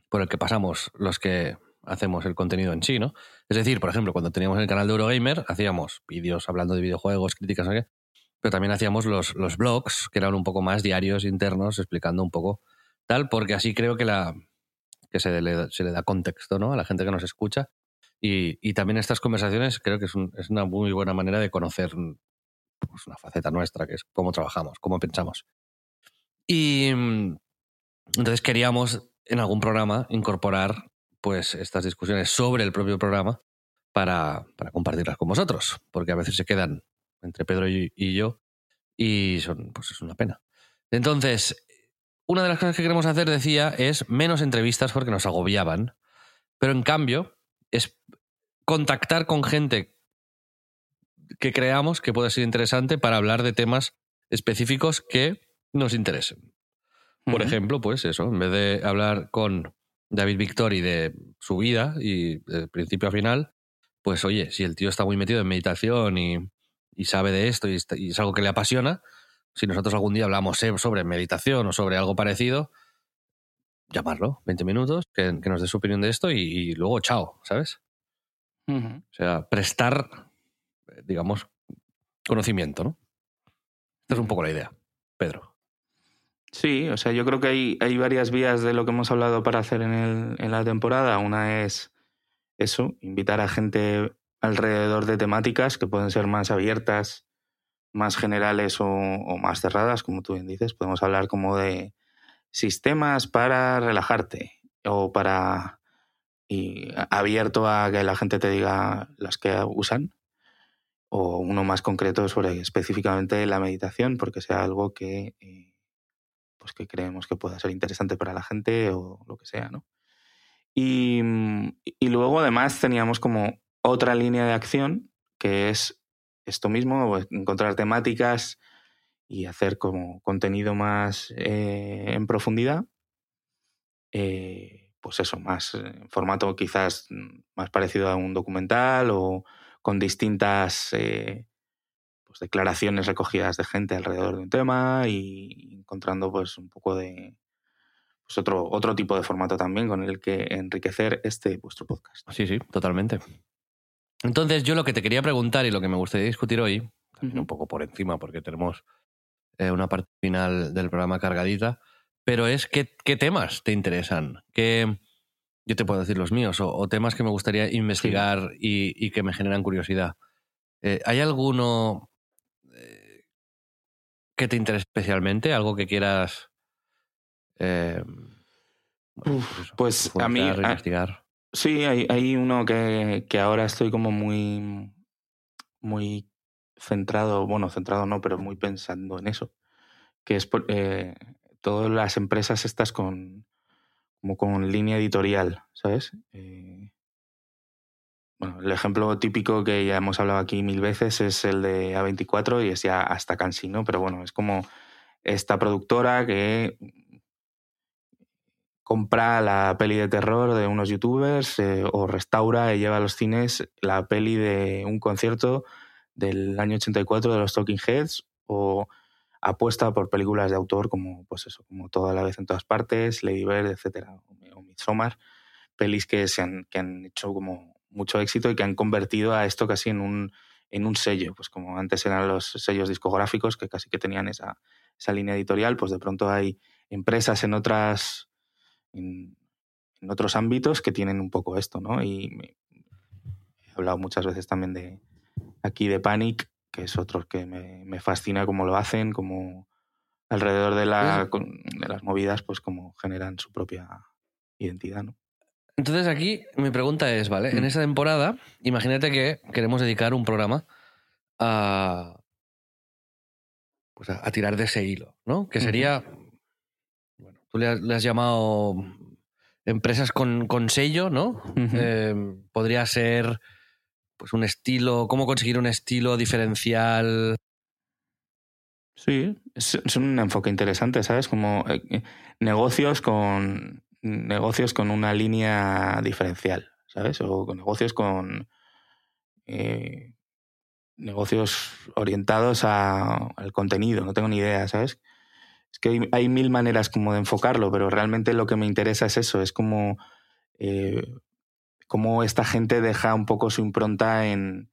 por el que pasamos los que hacemos el contenido en sí, ¿no? Es decir, por ejemplo, cuando teníamos el canal de Eurogamer, hacíamos vídeos hablando de videojuegos, críticas, no pero también hacíamos los, los blogs, que eran un poco más diarios internos, explicando un poco tal, porque así creo que, la, que se, le, se le da contexto ¿no? a la gente que nos escucha. Y, y también estas conversaciones creo que es, un- es una muy buena manera de conocer pues, una faceta nuestra, que es cómo trabajamos, cómo pensamos. Y entonces queríamos en algún programa incorporar pues estas discusiones sobre el propio programa para, para compartirlas con vosotros, porque a veces se quedan entre Pedro y, y yo y son, pues es una pena. Entonces, una de las cosas que queremos hacer, decía, es menos entrevistas porque nos agobiaban, pero en cambio es contactar con gente que creamos que puede ser interesante para hablar de temas específicos que nos interesen. Por ejemplo, pues eso, en vez de hablar con David Victori de su vida y de principio a final, pues oye, si el tío está muy metido en meditación y, y sabe de esto y, está- y es algo que le apasiona, si nosotros algún día hablamos eh, sobre meditación o sobre algo parecido, llamarlo, 20 minutos, que, que nos dé su opinión de esto y, y luego chao, ¿sabes? O sea, prestar, digamos, conocimiento, ¿no? Esta es un poco la idea, Pedro. Sí, o sea, yo creo que hay, hay varias vías de lo que hemos hablado para hacer en, el- en la temporada. Una es eso, invitar a gente alrededor de temáticas que pueden ser más abiertas, más generales o, más cerradas, como tú bien dices. Podemos hablar como de sistemas para relajarte o para y abierto a que la gente te diga las que usan o uno más concreto sobre específicamente la meditación porque sea algo que eh, pues que creemos que pueda ser interesante para la gente o lo que sea no y, y luego además teníamos como otra línea de acción que es esto mismo encontrar temáticas y hacer como contenido más eh, en profundidad eh, pues eso, más en formato quizás mm, más parecido a un documental o con distintas eh, pues declaraciones recogidas de gente alrededor de un tema y encontrando pues un poco de pues otro, otro tipo de formato también con el que enriquecer este vuestro podcast. Sí, sí, totalmente. Entonces, yo lo que te quería preguntar y lo que me gustaría discutir hoy, también un poco por encima, porque tenemos eh, una parte final del programa cargadita, pero es qué, temas te interesan, qué, yo te puedo decir los míos, o, temas que me gustaría investigar y, que me generan curiosidad. Eh, ¿Hay alguno eh, que te interese especialmente? ¿Algo que quieras... Eh, pues, pues a mí... Investigar? Sí, hay, hay uno que, que, ahora estoy como muy, muy centrado, bueno, centrado no, pero muy pensando en eso, que es eh, todas las empresas estas con, como con línea editorial, ¿sabes? Eh, bueno, el ejemplo típico que ya hemos hablado aquí mil veces es el de A24 y es ya hasta cansino, pero bueno, es como esta productora que compra la peli de terror de unos youtubers eh, o restaura y lleva a los cines la peli de un concierto del año 84 de los Talking Heads o apuesta por películas de autor como, pues eso, como Toda la vez en todas partes, Lady Bird, etcétera, o Midsommar, pelis que, se han, que han hecho como mucho éxito y que han convertido a esto casi en un, en un sello, pues como antes eran los sellos discográficos que casi que tenían esa, esa línea editorial, pues de pronto hay empresas en otras en, en otros ámbitos que tienen un poco esto, ¿no? Y he hablado muchas veces también de aquí de Panic, que es otro que me, me fascina cómo lo hacen, como alrededor de, la, de las movidas, pues cómo generan su propia identidad, ¿no? Entonces aquí mi pregunta es, ¿vale? En mm. esa temporada, imagínate que queremos dedicar un programa a, pues a, tirar de ese hilo, ¿no? Que sería, tú le has, llamado empresas con, con sello, ¿no? Eh, podría ser pues un estilo, cómo conseguir un estilo diferencial. Sí, es, un enfoque interesante, ¿sabes? Como eh, eh, negocios con negocios con una línea diferencial, ¿sabes? O con negocios con eh, negocios orientados al contenido, no tengo ni idea, ¿sabes? Es que hay, mil maneras como de enfocarlo, pero realmente lo que me interesa es eso, es como cómo esta gente deja un poco su impronta en,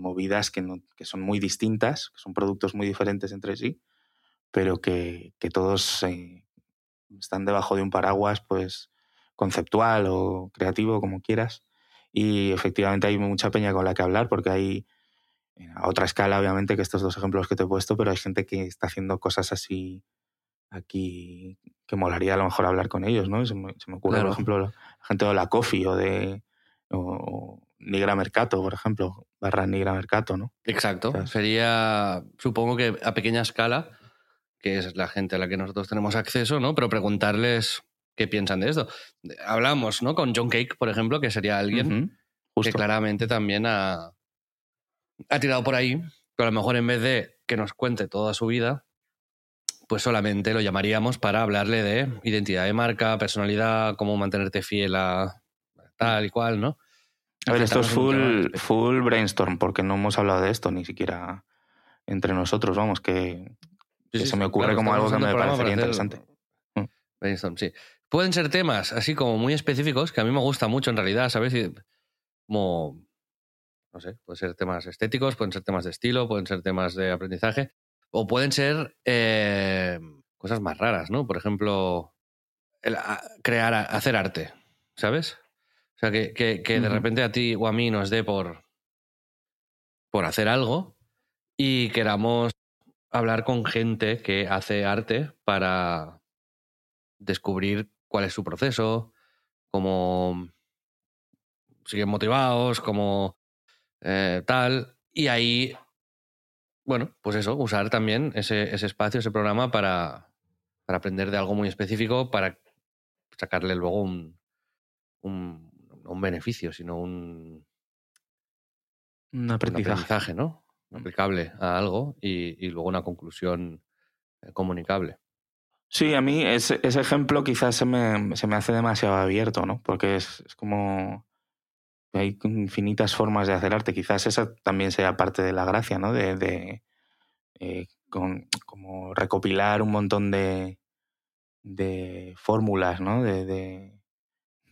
movidas que, son muy distintas, que son productos muy diferentes entre sí, pero que, todos eh, están debajo de un paraguas pues conceptual o creativo, como quieras. Y efectivamente hay mucha peña con la que hablar, porque hay a otra escala, obviamente, que estos dos ejemplos que te he puesto, pero hay gente que está haciendo cosas así aquí que molaría a lo mejor hablar con ellos, ¿no? Se me, ocurre, por ejemplo, la gente de la Coffee o de Nigra Mercato, por ejemplo, barra Nigra Mercato, ¿no? Exacto. Sería, supongo que a pequeña escala, que es la gente a la que nosotros tenemos acceso, ¿no? Pero preguntarles qué piensan de esto. Hablamos, ¿no? Con John Cake, por ejemplo, que sería alguien que claramente también ha, ha tirado por ahí, pero a lo mejor en vez de que nos cuente toda su vida, pues solamente lo llamaríamos para hablarle de identidad de marca, personalidad, cómo mantenerte fiel a tal y cual, ¿no? A ver, esto es full, full brainstorm, porque no hemos hablado de esto ni siquiera entre nosotros, vamos, que, se me ocurre como algo que me parecería interesante. Mm. Brainstorm, sí. Pueden ser temas así como muy específicos, que a mí me gusta mucho en realidad, ¿sabes? Como, no sé, pueden ser temas estéticos, pueden ser temas de estilo, pueden ser temas de aprendizaje, o pueden ser eh, cosas más raras, ¿no? Por ejemplo, crear, hacer arte, ¿sabes? O sea, que, que, que de repente a ti o a mí nos dé por, por hacer algo y queramos hablar con gente que hace arte para descubrir cuál es su proceso, cómo siguen motivados, cómo eh, tal. Y ahí, bueno, pues eso, usar también ese, ese espacio, ese programa para, para aprender de algo muy específico, para sacarle luego un, un, un beneficio, sino un, Un un aprendizaje. ¿no? Aplicable a algo y, y luego una conclusión eh, comunicable. Sí, a mí ese, ese ejemplo quizás se me, se me hace demasiado abierto, ¿no? Porque es, es como... Hay infinitas formas de hacer arte. Quizás esa también sea parte de la gracia, ¿no? De, de, eh, con- como recopilar un montón de, de fórmulas, ¿no? De, de-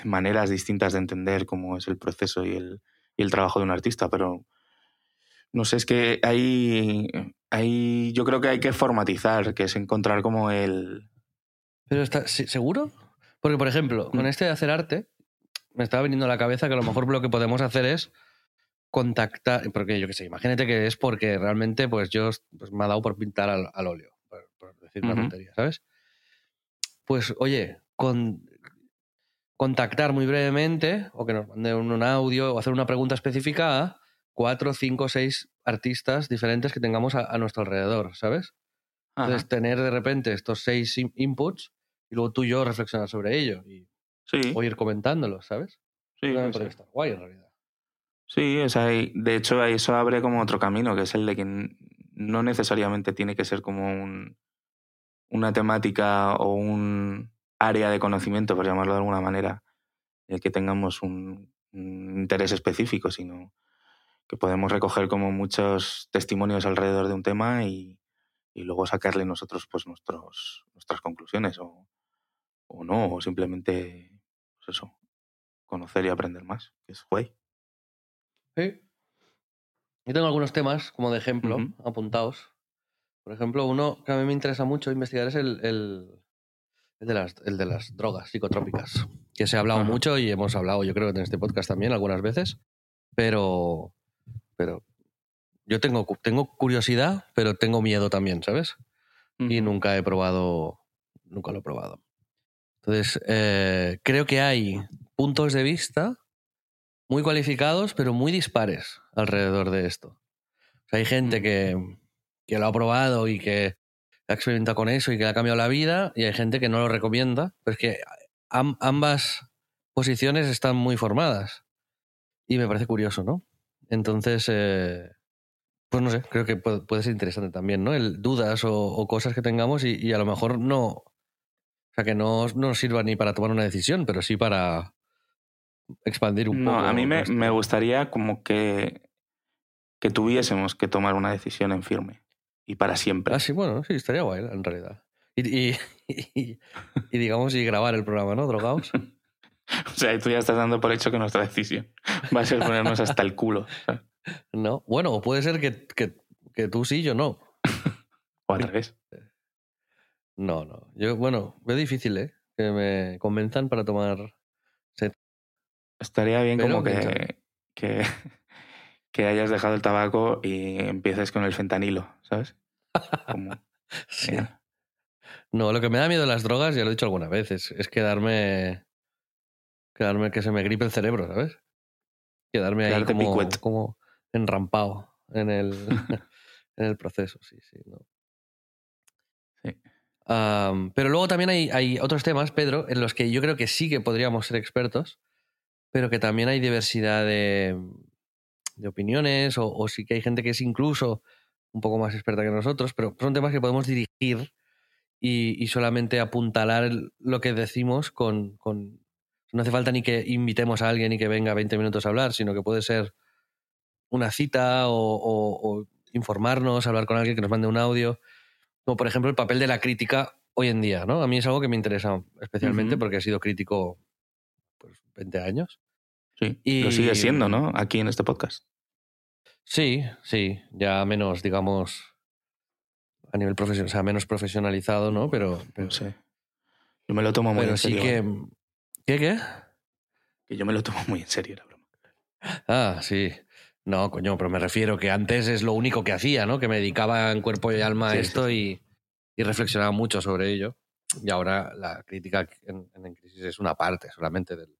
maneras distintas de entender cómo es el proceso y el, y el trabajo de un artista. Pero no sé, es que hay, hay. Yo creo que hay que formatizar, que es encontrar como el. Pero está, ¿sí- ¿seguro? Porque, por ejemplo, con Mm. este de hacer arte, me estaba viniendo a la cabeza que a lo mejor lo que podemos hacer es contactar, porque yo qué sé, imagínate que es porque realmente pues yo pues, me ha dado por pintar al, al óleo, por, por decir una Ujú. tontería, ¿sabes? Pues oye, con, contactar muy brevemente o que nos mande un, un audio o hacer una pregunta específica a cuatro, cinco, seis artistas diferentes que tengamos a, a nuestro alrededor, ¿sabes? Ajá. Entonces, tener de repente estos seis in- inputs y luego tú y yo reflexionar sobre ello y, sí, o ir comentándolos, ¿sabes? sí, También sí, estar guay en realidad. Sí, o sea, de hecho ahí eso abre como otro camino, que es el de que no necesariamente tiene que ser como un, una temática o un área de conocimiento, por llamarlo de alguna manera, en el que tengamos un, un interés específico, sino que podemos recoger como muchos testimonios alrededor de un tema y, y luego sacarle nosotros pues nuestros, nuestras conclusiones o, o no, o simplemente pues eso, conocer y aprender más, que es guay. Sí. Yo tengo algunos temas como de ejemplo apuntados. Por ejemplo, uno que a mí me interesa mucho investigar es el, el, el de, las, el de las drogas psicotrópicas, que se ha hablado mucho y hemos hablado, yo creo, en este podcast también algunas veces, pero, pero yo tengo, tengo curiosidad, pero tengo miedo también, ¿sabes? y nunca he probado, nunca lo he probado. Entonces, eh, creo que hay puntos de vista muy cualificados, pero muy dispares alrededor de esto. Hay gente que, que lo ha probado y que ha experimentado con eso y que ha cambiado la vida, y hay gente que no lo recomienda, pero es que am- ambas posiciones están muy formadas. Y me parece curioso, ¿no? Entonces, eh, pues no sé, creo que puede, ser interesante también, ¿no? El dudas o, cosas que tengamos y a lo mejor no. O sea, que no, no nos sirva ni para tomar una decisión, pero sí para expandir un No, poco. a mí me, me gustaría como que, que tuviésemos que tomar una decisión en firme y para siempre. Ah, sí, bueno, sí, estaría guay, en realidad. Y, y, (laughs) y- y digamos, y grabar el programa, ¿no? Drogados. (laughs) O sea, tú ya estás dando por hecho que nuestra decisión va a ser ponernos hasta el culo. ¿sabes? (laughs) No. Bueno, puede ser que, que, que tú sí, yo no. O al revés. No, no. Yo, bueno, veo difícil, ¿eh? Que me convenzan para tomar. Estaría bien Pero como que, que, (laughs) que hayas dejado el tabaco y empieces con el fentanilo, ¿sabes? Como, (laughs) Sí. mira, No, lo que me da miedo las drogas, ya lo he dicho alguna vez, es, es quedarme. Quedarme que se me gripe el cerebro, ¿sabes? Quedarme ahí como, como enrampado en el, (laughs) en el proceso, sí, sí. No. Sí. Am, pero luego también hay, hay otros temas, Pedro, en los que yo creo que sí que podríamos ser expertos, pero que también hay diversidad de, de opiniones, o, o sí que hay gente que es incluso un poco más experta que nosotros, pero son temas que podemos dirigir y, y solamente apuntalar lo que decimos con, con... No hace falta ni que invitemos a alguien y que venga 20 minutos a hablar, sino que puede ser una cita o- o informarnos, hablar con alguien que nos mande un audio. Como por ejemplo el papel de la crítica hoy en día, ¿no? A mí es algo que me interesa especialmente porque he sido crítico pues 20 años. sí. Y- Lo sigue siendo, ¿no? Aquí en este podcast. Sí, sí, ya menos, digamos, a nivel profesional, o sea, menos profesionalizado, ¿no? Pero, pero, No sé. Yo me lo tomo muy pero en sí serio. que... ¿eh? ¿Qué, qué? Que yo me lo tomo muy en serio, la broma. Ah, sí. No, coño, pero me refiero que antes es lo único que hacía, ¿no? Que me dedicaba en cuerpo y alma a Sí, esto sí. Y, y reflexionaba mucho sobre ello. Y ahora la crítica en, en Crisis es una parte solamente del,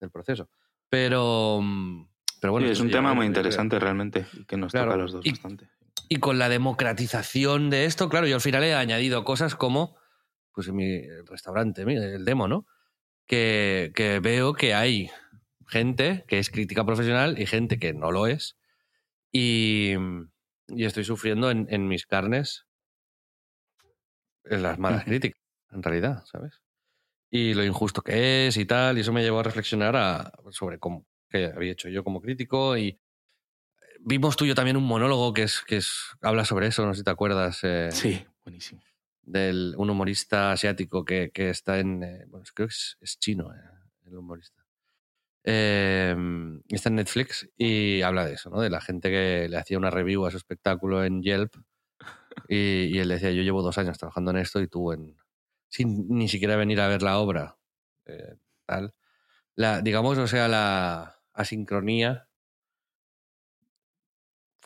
del proceso. Pero, mm, pero bueno. Sí, es un tema muy creo- interesante realmente que nos Claro, toca a los dos y- bastante. Y con la democratización de esto, claro, yo al final he añadido cosas como, pues en mi restaurante, el demo, ¿no? Que, que veo que hay gente que es crítica profesional y gente que no lo es. Y, y estoy sufriendo en, en mis carnes en las malas críticas, en realidad, ¿sabes? Y lo injusto que es y tal, y eso me llevó a reflexionar a- sobre cómo que había hecho yo como crítico y vimos tú y yo también un monólogo que es que es habla sobre eso, no sé si te acuerdas, eh, Sí, buenísimo. del un humorista asiático que, que está en, eh, bueno, creo que es, es chino eh, el humorista. Eh, está en Netflix y habla de eso, ¿no? De la gente que le hacía una review a su espectáculo en Yelp y, él decía, yo llevo dos años trabajando en esto y tú en... sin ni siquiera venir a ver la obra. eh, tal. Digamos, o sea, la asincronía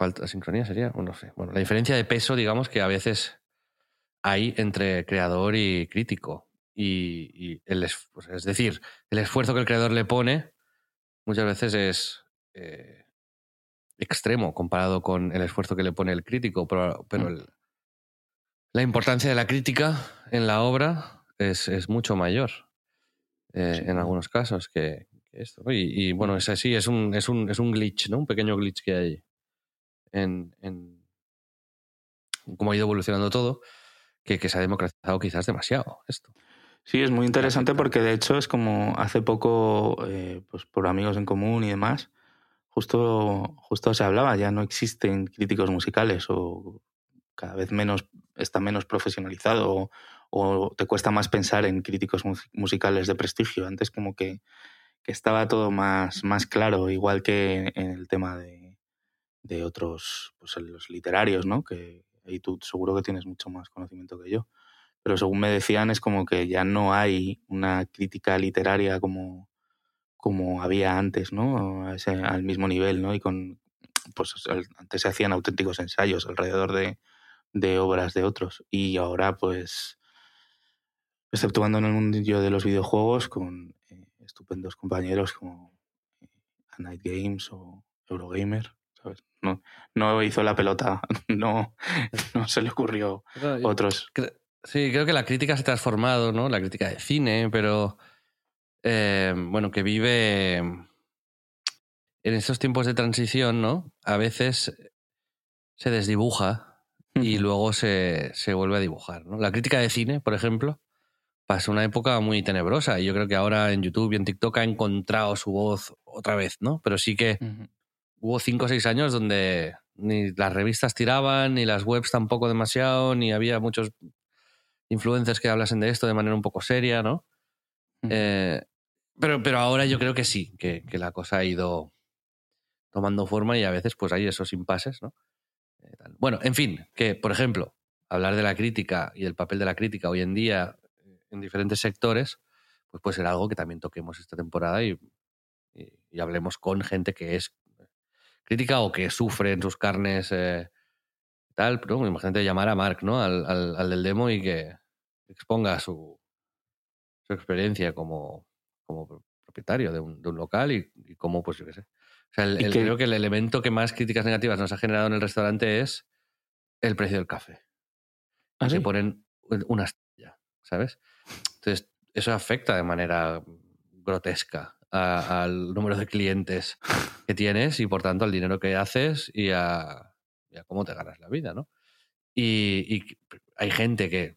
falta sincronía sería, o no sé. Bueno, la diferencia de peso, digamos, que a veces hay entre creador y crítico. Y, el es decir, el esfuerzo que el creador le pone muchas veces es eh, extremo comparado con el esfuerzo que le pone el crítico, pero, pero el- la importancia de la crítica en la obra es, es mucho mayor eh, Sí. en algunos casos que, que esto. y, bueno, es así, es un, es, un, es un glitch, ¿no? Un pequeño glitch que hay en, en cómo ha ido evolucionando todo, que, que se ha democratizado quizás demasiado esto. Sí, es muy interesante porque de hecho es como hace poco, eh, pues por amigos en común y demás, justo, justo se hablaba, ya no existen críticos musicales o cada vez menos está menos profesionalizado o, o te cuesta más pensar en críticos mus- musicales de prestigio. Antes como que, que estaba todo más, más claro, igual que en el tema de, de otros, pues en los literarios, ¿no? Que ahí tú seguro que tienes mucho más conocimiento que yo pero según me decían es como que ya no hay una crítica literaria como, como había antes, ¿no? Ese- al mismo nivel, ¿no? Y con, pues antes se hacían auténticos ensayos alrededor de, de obras de otros y ahora pues, exceptuando en el mundillo de los videojuegos con eh, estupendos compañeros como eh, A Night Games o Eurogamer, ¿sabes? No, no hizo la pelota, (laughs) no, no se le ocurrió otros. Sí, creo que la crítica se ha transformado, ¿no? La crítica de cine, pero eh, bueno, que vive en estos tiempos de transición, ¿no? A veces se desdibuja y luego se, se vuelve a dibujar, ¿no? La crítica de cine, por ejemplo, pasó una época muy tenebrosa y yo creo que ahora en YouTube y en TikTok ha encontrado su voz otra vez, ¿no? Pero sí que hubo cinco o seis años donde ni las revistas tiraban, ni las webs tampoco demasiado, ni había muchos influencers que hablasen de esto de manera un poco seria, ¿no? Eh, pero, pero ahora yo creo que sí, que, que la cosa ha ido tomando forma y a veces pues hay esos impases, ¿no? Eh. Bueno, en fin, que por ejemplo, hablar de la crítica y el papel de la crítica hoy en día eh, en diferentes sectores, pues puede ser algo que también toquemos esta temporada y, y- y hablemos con gente que es crítica o que sufre en sus carnes eh, tal, pero imagínate llamar a Mark, ¿no? Al, al- al del demo y que exponga su, su experiencia como, como propietario de un, de un local y, y cómo, pues yo qué sé. O sea, el- Y el- que- creo que el elemento que más críticas negativas nos ha generado en el restaurante es el precio del café. ¿Ah, se sí? ponen una estrella, ¿sabes? Entonces, eso afecta de manera grotesca a- al número de clientes que tienes y por tanto al dinero que haces y a, y a cómo te ganas la vida, ¿no? Y, y hay gente que,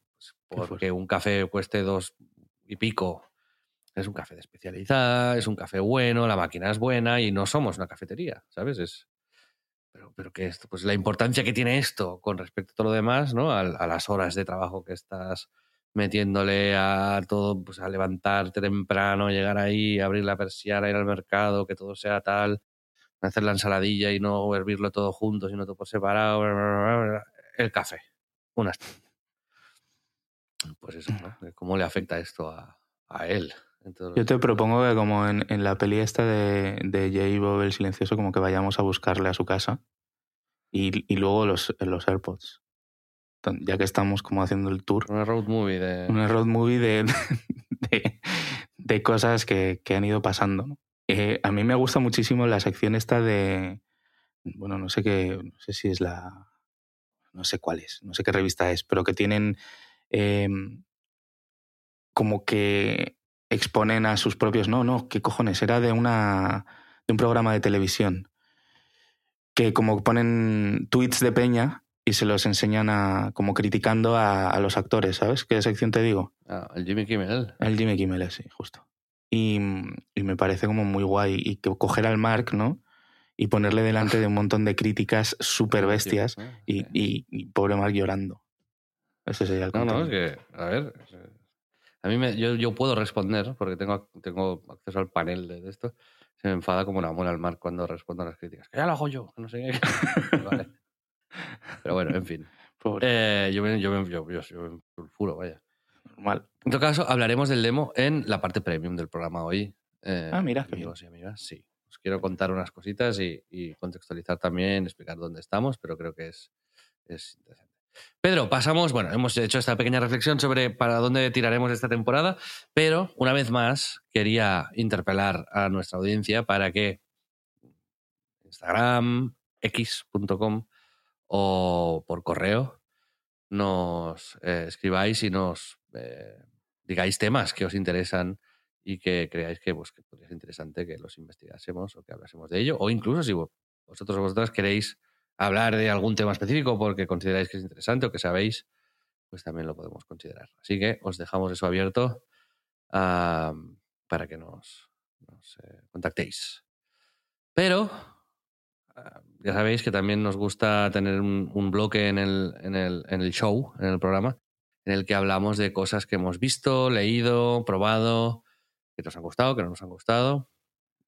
porque un café cueste dos y pico, es un café de especialidad, es un café bueno, la máquina es buena y no somos una cafetería, ¿sabes? Es, pero, pero que esto, pues la importancia que tiene esto con respecto a todo lo demás, ¿no? A, a las horas de trabajo que estás metiéndole a todo, pues a levantarte temprano, llegar ahí, abrir la persiana, ir al mercado, que todo sea tal, hacer la ensaladilla y no hervirlo todo junto, sino todo por separado, el café, una estrella. (laughs) Pues eso, ¿no? ¿Cómo le afecta esto a, a él Yo te propongo que como en, en la peli esta de, de Jay Bob el Silencioso, como que vayamos a buscarle a su casa y, y luego los, los AirPods. Ya que estamos como haciendo el tour, Una road movie de... una road movie de, (laughs) de, de cosas que, que han ido pasando. ¿no? Eh, a mí me gusta muchísimo la sección esta de, bueno, no sé qué, no sé si es la, no sé cuál es, no sé qué revista es, pero que tienen eh, como que exponen a sus propios, no, no, qué cojones, era de una, de un programa de televisión que como ponen tweets de peña y se los enseñan a, como criticando a, a los actores, ¿sabes? ¿Qué sección te digo? Ah, el Jimmy Kimmel. El Jimmy Kimmel, sí, justo. Y, y me parece como muy guay. Y que coger al Mark, ¿no? Y ponerle delante de un montón de críticas (laughs) súper bestias y- y pobre Mark llorando. Ese sería el No, no, es que, a ver, a mí me, yo, yo puedo responder porque tengo, tengo acceso al panel de, de esto. Se me enfada como una mona al mar cuando respondo a las críticas. Que ya lo hago yo, no sé qué. (laughs) Vale. Pero bueno, en fin. (laughs) Eh, yo, me, yo, me, yo, yo, yo me vaya. normal. En todo caso, hablaremos del demo en la parte premium del programa hoy. Eh, Ah, mira, amigos y amigas, sí. Os quiero contar unas cositas y, y contextualizar también, explicar dónde estamos, pero creo que es, es interesante. Pedro, pasamos, bueno, hemos hecho esta pequeña reflexión sobre para dónde tiraremos esta temporada, pero una vez más quería interpelar a nuestra audiencia para que Instagram, x.com o por correo nos eh, escribáis y nos eh, digáis temas que os interesan y que creáis que, pues, que podría ser interesante que los investigásemos o que hablásemos de ello. O incluso si vo- vosotros o vosotras queréis hablar de algún tema específico porque consideráis que es interesante o que sabéis, pues también lo podemos considerar. Así que os dejamos eso abierto para que nos, eh, contactéis. Pero ya sabéis que también nos gusta tener un, un bloque en el, en, el, en el show, en el programa, en el que hablamos de cosas que hemos visto, leído, probado, que nos han gustado, que no nos han gustado.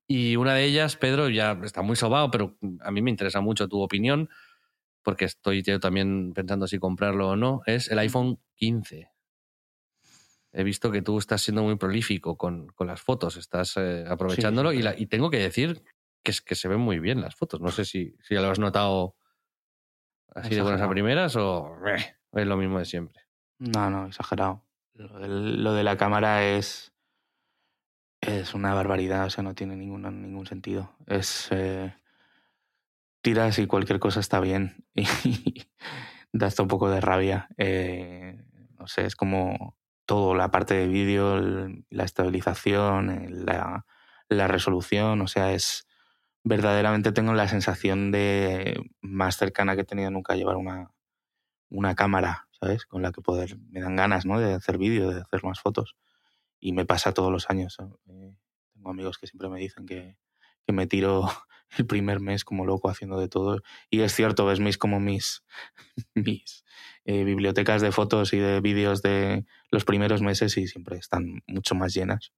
Y una de ellas, Pedro, ya está muy sobado, pero a mí me interesa mucho tu opinión, porque estoy yo también pensando si comprarlo o no, es el iPhone 15. He visto que tú estás siendo muy prolífico con, con las fotos, estás eh, aprovechándolo y, la- y tengo que decir que, es, que se ven muy bien las fotos. No sé si, si ya lo has notado así de buenas a primeras o eh, es lo mismo de siempre. No, no, exagerado. Lo de la cámara es. Es una barbaridad, o sea, no tiene ninguna, ningún sentido. Es. eh, tiras y cualquier cosa está bien. (laughs) Y da hasta un poco de rabia. Eh, no sé, es como todo, la parte de vídeo, la estabilización, el- la, resolución, o sea, es. Verdaderamente tengo la sensación de más cercana que he tenido nunca llevar una, una cámara, ¿sabes? Con la que poder, me dan ganas, ¿no? De hacer vídeo, de hacer más fotos. Y me pasa todos los años. eh, tengo amigos que siempre me dicen que, que me tiro (laughs) el primer mes como loco haciendo de todo. Y es cierto, ves mis como mis, (laughs) mis eh, bibliotecas de fotos y de vídeos de los primeros meses y siempre están mucho más llenas.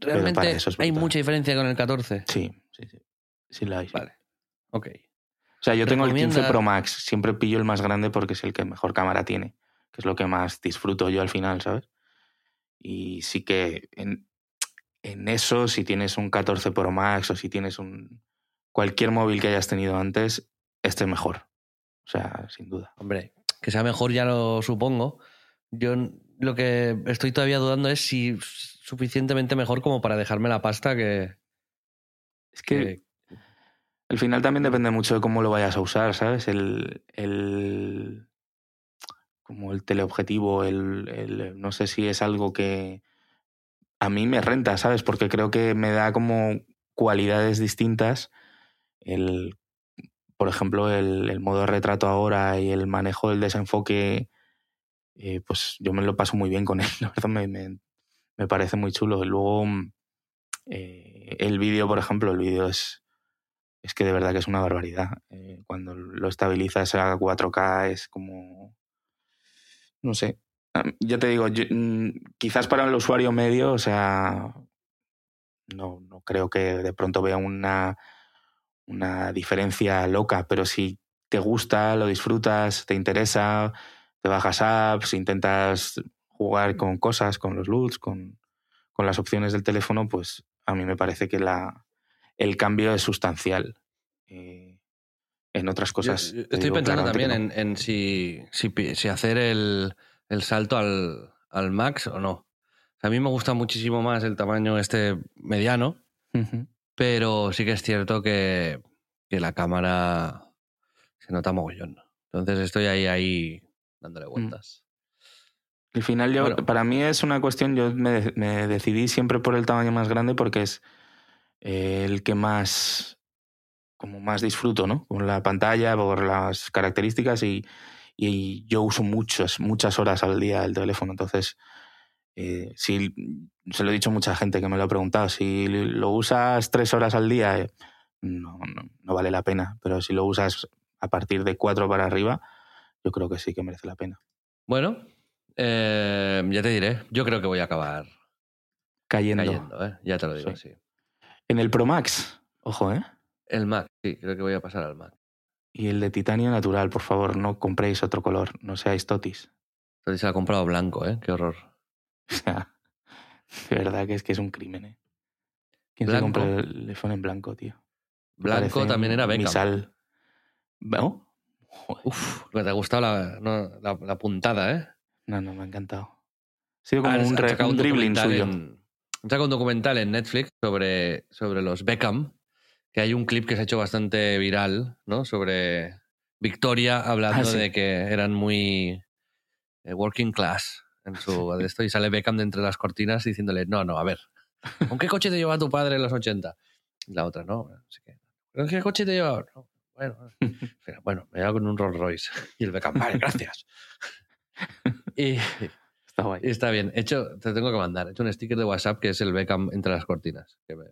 Realmente es hay mucha diferencia con el 14. Sí, sí, sí. Sí la hay. Vale. Ok. O sea, yo tengo el 15 Recomienda- Pro Max. Siempre pillo el más grande porque es el que mejor cámara tiene. Que es lo que más disfruto yo al final, ¿sabes? Y sí que en, en eso, si tienes un 14 Pro Max o si tienes un cualquier móvil que hayas tenido antes, este es mejor. O sea, sin duda. Hombre, que sea mejor ya lo supongo. Yo lo que estoy todavía dudando es si suficientemente mejor como para dejarme la pasta que... Es que que- al final también depende mucho de cómo lo vayas a usar, ¿sabes? El, el como el teleobjetivo, el, no sé si es algo que a mí me renta, ¿sabes? Porque creo que me da como cualidades distintas. El, por ejemplo, el, modo retrato ahora y el manejo del desenfoque, eh, pues yo me lo paso muy bien con él, (laughs) la verdad me, me, me parece muy chulo. Y luego mm, eh, el vídeo, por ejemplo, el vídeo es, es que de verdad que es una barbaridad. Eh, cuando lo estabilizas a 4K es como... No sé. Ah, Ya te digo, yo- mm, quizás para el usuario medio, o sea, no, no creo que de pronto vea una, una diferencia loca, pero si te gusta, lo disfrutas, te interesa, te bajas apps, intentas jugar con cosas, con los LUTs, con, con las opciones del teléfono, pues a mí me parece que la, el cambio es sustancial. Eh, en otras cosas. Yo, estoy pensando también en, en si, si, si, hacer el, el salto al, al, Max o no. a mí me gusta muchísimo más el tamaño este mediano, uh -huh. pero sí que es cierto que, que, la cámara se nota mogollón. Entonces estoy ahí, ahí dándole vueltas. Al final, yo, bueno. para mí es una cuestión, yo me, me, decidí siempre por el tamaño más grande porque es el que más como más disfruto, ¿no? Con la pantalla, por las características y, y yo uso muchas, muchas horas al día el teléfono. Entonces, eh, si se lo he dicho a mucha gente que me lo ha preguntado, si lo usas tres horas al día, eh, no, no, no, vale la pena. Pero si lo usas a partir de cuatro para arriba, yo creo que sí que merece la pena. Bueno, eh, ya te diré. Yo creo que voy a acabar cayendo. cayendo ¿eh? Ya te lo digo, sí. sí. En el Pro Max, ojo, ¿eh? El Mac, sí, creo que voy a pasar al Mac. Y el de titanio natural, por favor, no compréis otro color, no seáis totis. Totis se ha comprado blanco, ¿eh? Qué horror. (laughs) O sea, de verdad que es que es un crimen, ¿eh? ¿Quién blanco. se compró el teléfono en blanco, tío? Blanco también era Beckham. Misal. ¿No? Uf, me te ha gustado la, no, la, la, puntada, ¿eh? No, no, me ha encantado. Ha sido como ah, un, re, un, dribbling suyo. En, un documental en Netflix sobre, sobre los Beckham, que hay un clip que se ha hecho bastante viral, ¿no? Sobre Victoria hablando ah, sí. de que eran muy eh, working class en su (laughs) de esto y sale Beckham de entre las cortinas diciéndole, no, no, a ver, ¿con qué coche te lleva tu padre en los 80? Y la otra, no, así que, ¿con qué coche te lleva? No, bueno, (laughs) bueno, me lleva con un Rolls Royce. (laughs) Y el Beckham, vale, gracias. y, está, guay. y está bien. He hecho, te tengo que mandar, he hecho un sticker de WhatsApp que es el Beckham entre las cortinas. Que me,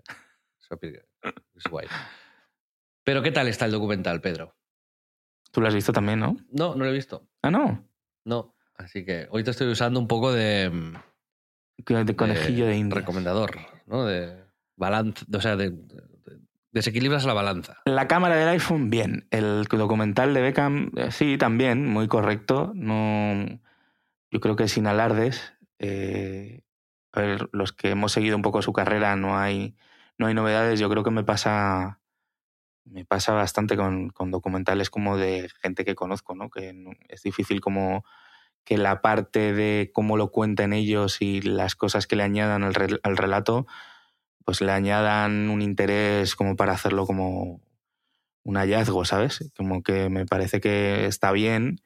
(laughs) es guay. Pero ¿qué tal está el documental, Pedro? Tú lo has visto también, ¿no? No, no lo he visto. Ah, no. No. Así que hoy te estoy usando un poco de. De conejillo de, de. Recomendador, ¿no? De balance. O sea, de, de, desequilibras la balanza. La cámara del iPhone, bien. El documental de Beckham, eh, sí, también, muy correcto. No. Yo creo que sin alardes. Eh, a ver, los que hemos seguido un poco su carrera, no hay no hay novedades. Yo creo que me pasa, me pasa bastante con, con documentales como de gente que conozco, ¿no? Que es difícil como que la parte de cómo lo cuentan ellos y las cosas que le añadan al, re, al relato, pues le añadan un interés como para hacerlo como un hallazgo, ¿sabes? Como que me parece que está bien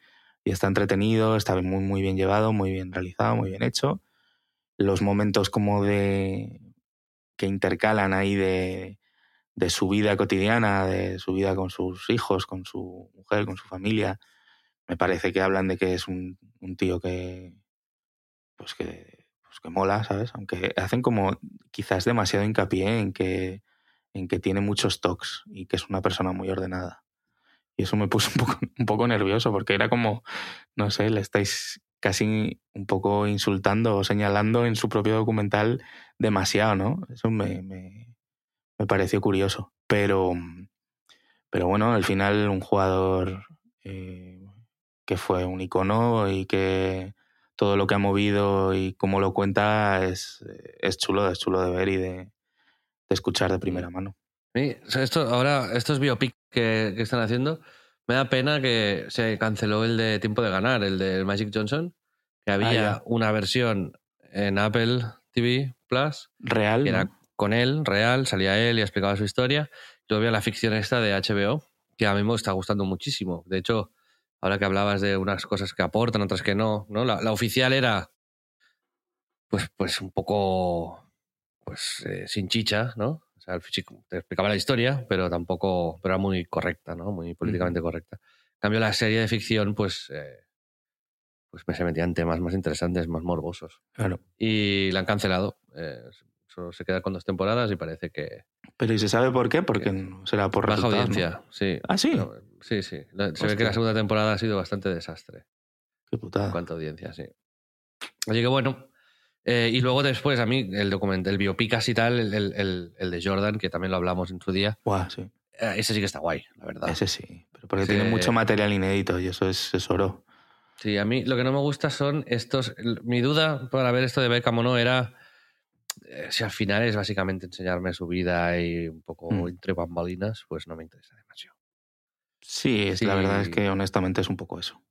y está entretenido, está muy, muy bien llevado, muy bien realizado, muy bien hecho. Los momentos como de que intercalan ahí de, de, su vida cotidiana, de su vida con sus hijos, con su mujer, con su familia. Me parece que hablan de que es un, un tío que, pues que, pues que mola, ¿sabes? Aunque hacen como quizás demasiado hincapié en que, en que tiene muchos tocs y que es una persona muy ordenada. Y eso me puso un poco, (laughs) un poco nervioso porque era como, no sé, le estáis casi un poco insultando o señalando en su propio documental demasiado, ¿no? Eso me, me, me pareció curioso. Pero, pero bueno, al final un jugador eh, que fue un icono y que todo lo que ha movido y cómo lo cuenta es, es chulo, es chulo de ver y de, de escuchar de primera mano. Sí, esto, ahora, estos biopic que, que están haciendo, me da pena que se canceló el de Tiempo de Ganar, el de Magic Johnson, que había ah, una versión en Apple TV Plus. Real. Que era con él, real, salía él y explicaba su historia. Yo había la ficción esta de HBO, que a mí me está gustando muchísimo. De hecho, ahora que hablabas de unas cosas que aportan, otras que no, ¿no? La, la oficial era, pues, pues un poco, pues, eh, sin chicha, ¿no? O sea, el chico te explicaba la historia, pero tampoco, pero era muy correcta, ¿no? Muy políticamente mm. correcta. En cambio, la serie de ficción, pues, eh, pues se metían temas más interesantes, más morbosos. Claro. Y la han cancelado. Eh, solo se queda con dos temporadas y parece que. Pero ¿y se sabe por qué? Porque no será por baja audiencia, ¿no? sí. Ah, sí. Pero, sí, sí. Se Hostia. ve que la segunda temporada ha sido bastante desastre. Qué putada. En cuanto a audiencia, sí. Así que bueno, eh, y luego después, a mí, el documental, el biopicas y tal, el, el, el, de Jordan, que también lo hablamos en su día. Buah, sí. Eh, ese sí que está guay, la verdad. Ese sí, pero porque ese... tiene mucho material inédito y eso es, es, oro. Sí, a mí lo que no me gusta son estos. Mi duda para ver esto de Beckham o no era eh, si al final es básicamente enseñarme su vida y un poco Mm. entre bambalinas, pues no me interesa demasiado. Sí, es, la verdad es Sí. que honestamente es un poco eso.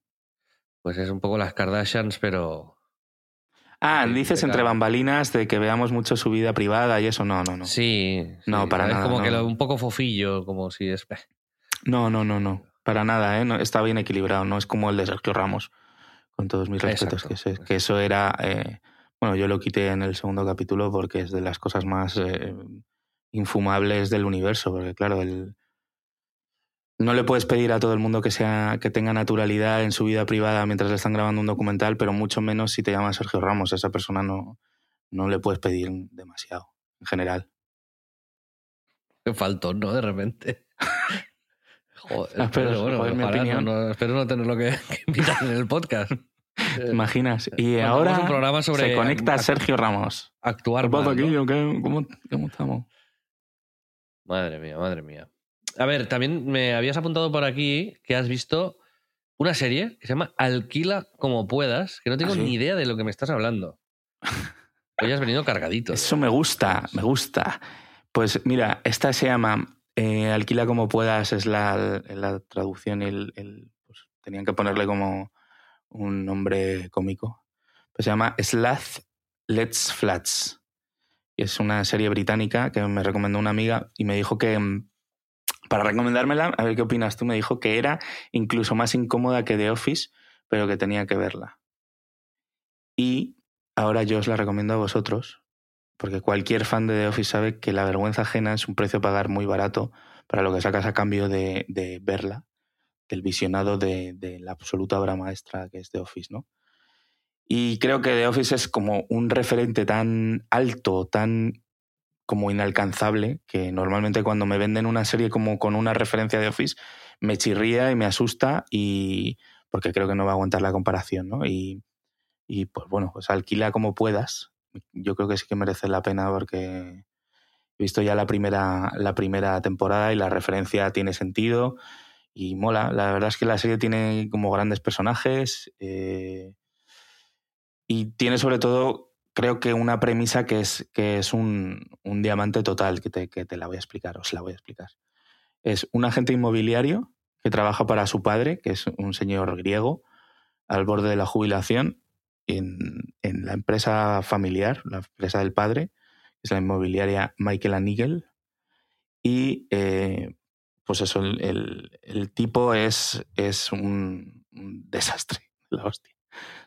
Pues es un poco las Kardashians, pero Ah, dices entre bambalinas de que veamos mucho su vida privada y eso. No, no, no. sí. No, sí, para es nada, como que lo- un poco fofillo, como si es. No, no, no, no. Para nada, ¿eh? No, está bien equilibrado. No es como el de Sergio Ramos. Con todos mis respetos. Que, se- exacto. que eso era. eh, bueno, yo lo quité en el segundo capítulo porque es de las cosas más eh, infumables del universo. Porque, claro, el. No le puedes pedir a todo el mundo que sea que tenga naturalidad en su vida privada mientras le están grabando un documental, pero mucho menos si te llama Sergio Ramos. A esa persona no, no le puedes pedir demasiado, en general. Qué faltón, ¿no? De repente. (laughs) Joder, Ah, pero, bueno, joder, mi ojalá, opinión. no- no- espero no tenerlo que, (laughs) que invitar en el podcast. ¿Te imaginas? Y ahora hagamos un programa sobre se conecta Sergio Ramos. Actuar ¿Qué pasa mal, ¿no? aquí? ¿O qué? ¿Cómo, ¿Cómo estamos? Madre mía, madre mía. A ver, también me habías apuntado por aquí que has visto una serie que se llama Alquila como puedas, que no tengo ¿Ah, sí? ni idea de lo que me estás hablando. (laughs) Hoy has venido cargadito. Eso me gusta, me gusta. Pues mira, esta se llama eh, Alquila como puedas, es la, la traducción. El, el- pues, tenían que ponerle como un nombre cómico. Pues se llama Slath Let's Flats. Y es una serie británica que me recomendó una amiga y me dijo que, para recomendármela, a ver qué opinas tú, me dijo que era incluso más incómoda que The Office, pero que tenía que verla. Y ahora yo os la recomiendo a vosotros, porque cualquier fan de The Office sabe que la vergüenza ajena es un precio a pagar muy barato para lo que sacas a cambio de, de verla, del visionado de, de la absoluta obra maestra que es The Office, ¿no? Y creo que The Office es como un referente tan alto, tan como inalcanzable, que normalmente cuando me venden una serie como con una referencia de Office, me chirría y me asusta y porque creo que no va a aguantar la comparación, ¿no? Y, y pues bueno, pues alquila como puedas. Yo creo que sí que merece la pena porque he visto ya la primera, la primera temporada y la referencia tiene sentido y mola. La verdad es que la serie tiene como grandes personajes eh, y tiene sobre todo, creo que una premisa que es, que es un, un diamante total, que te, que te la voy a explicar, os la voy a explicar. Es un agente inmobiliario que trabaja para su padre, que es un señor griego, al borde de la jubilación, en, en la empresa familiar, la empresa del padre, que es la inmobiliaria Michael Nigel. Y eh, pues eso, el, el- tipo es, es un desastre, (laughs) la hostia.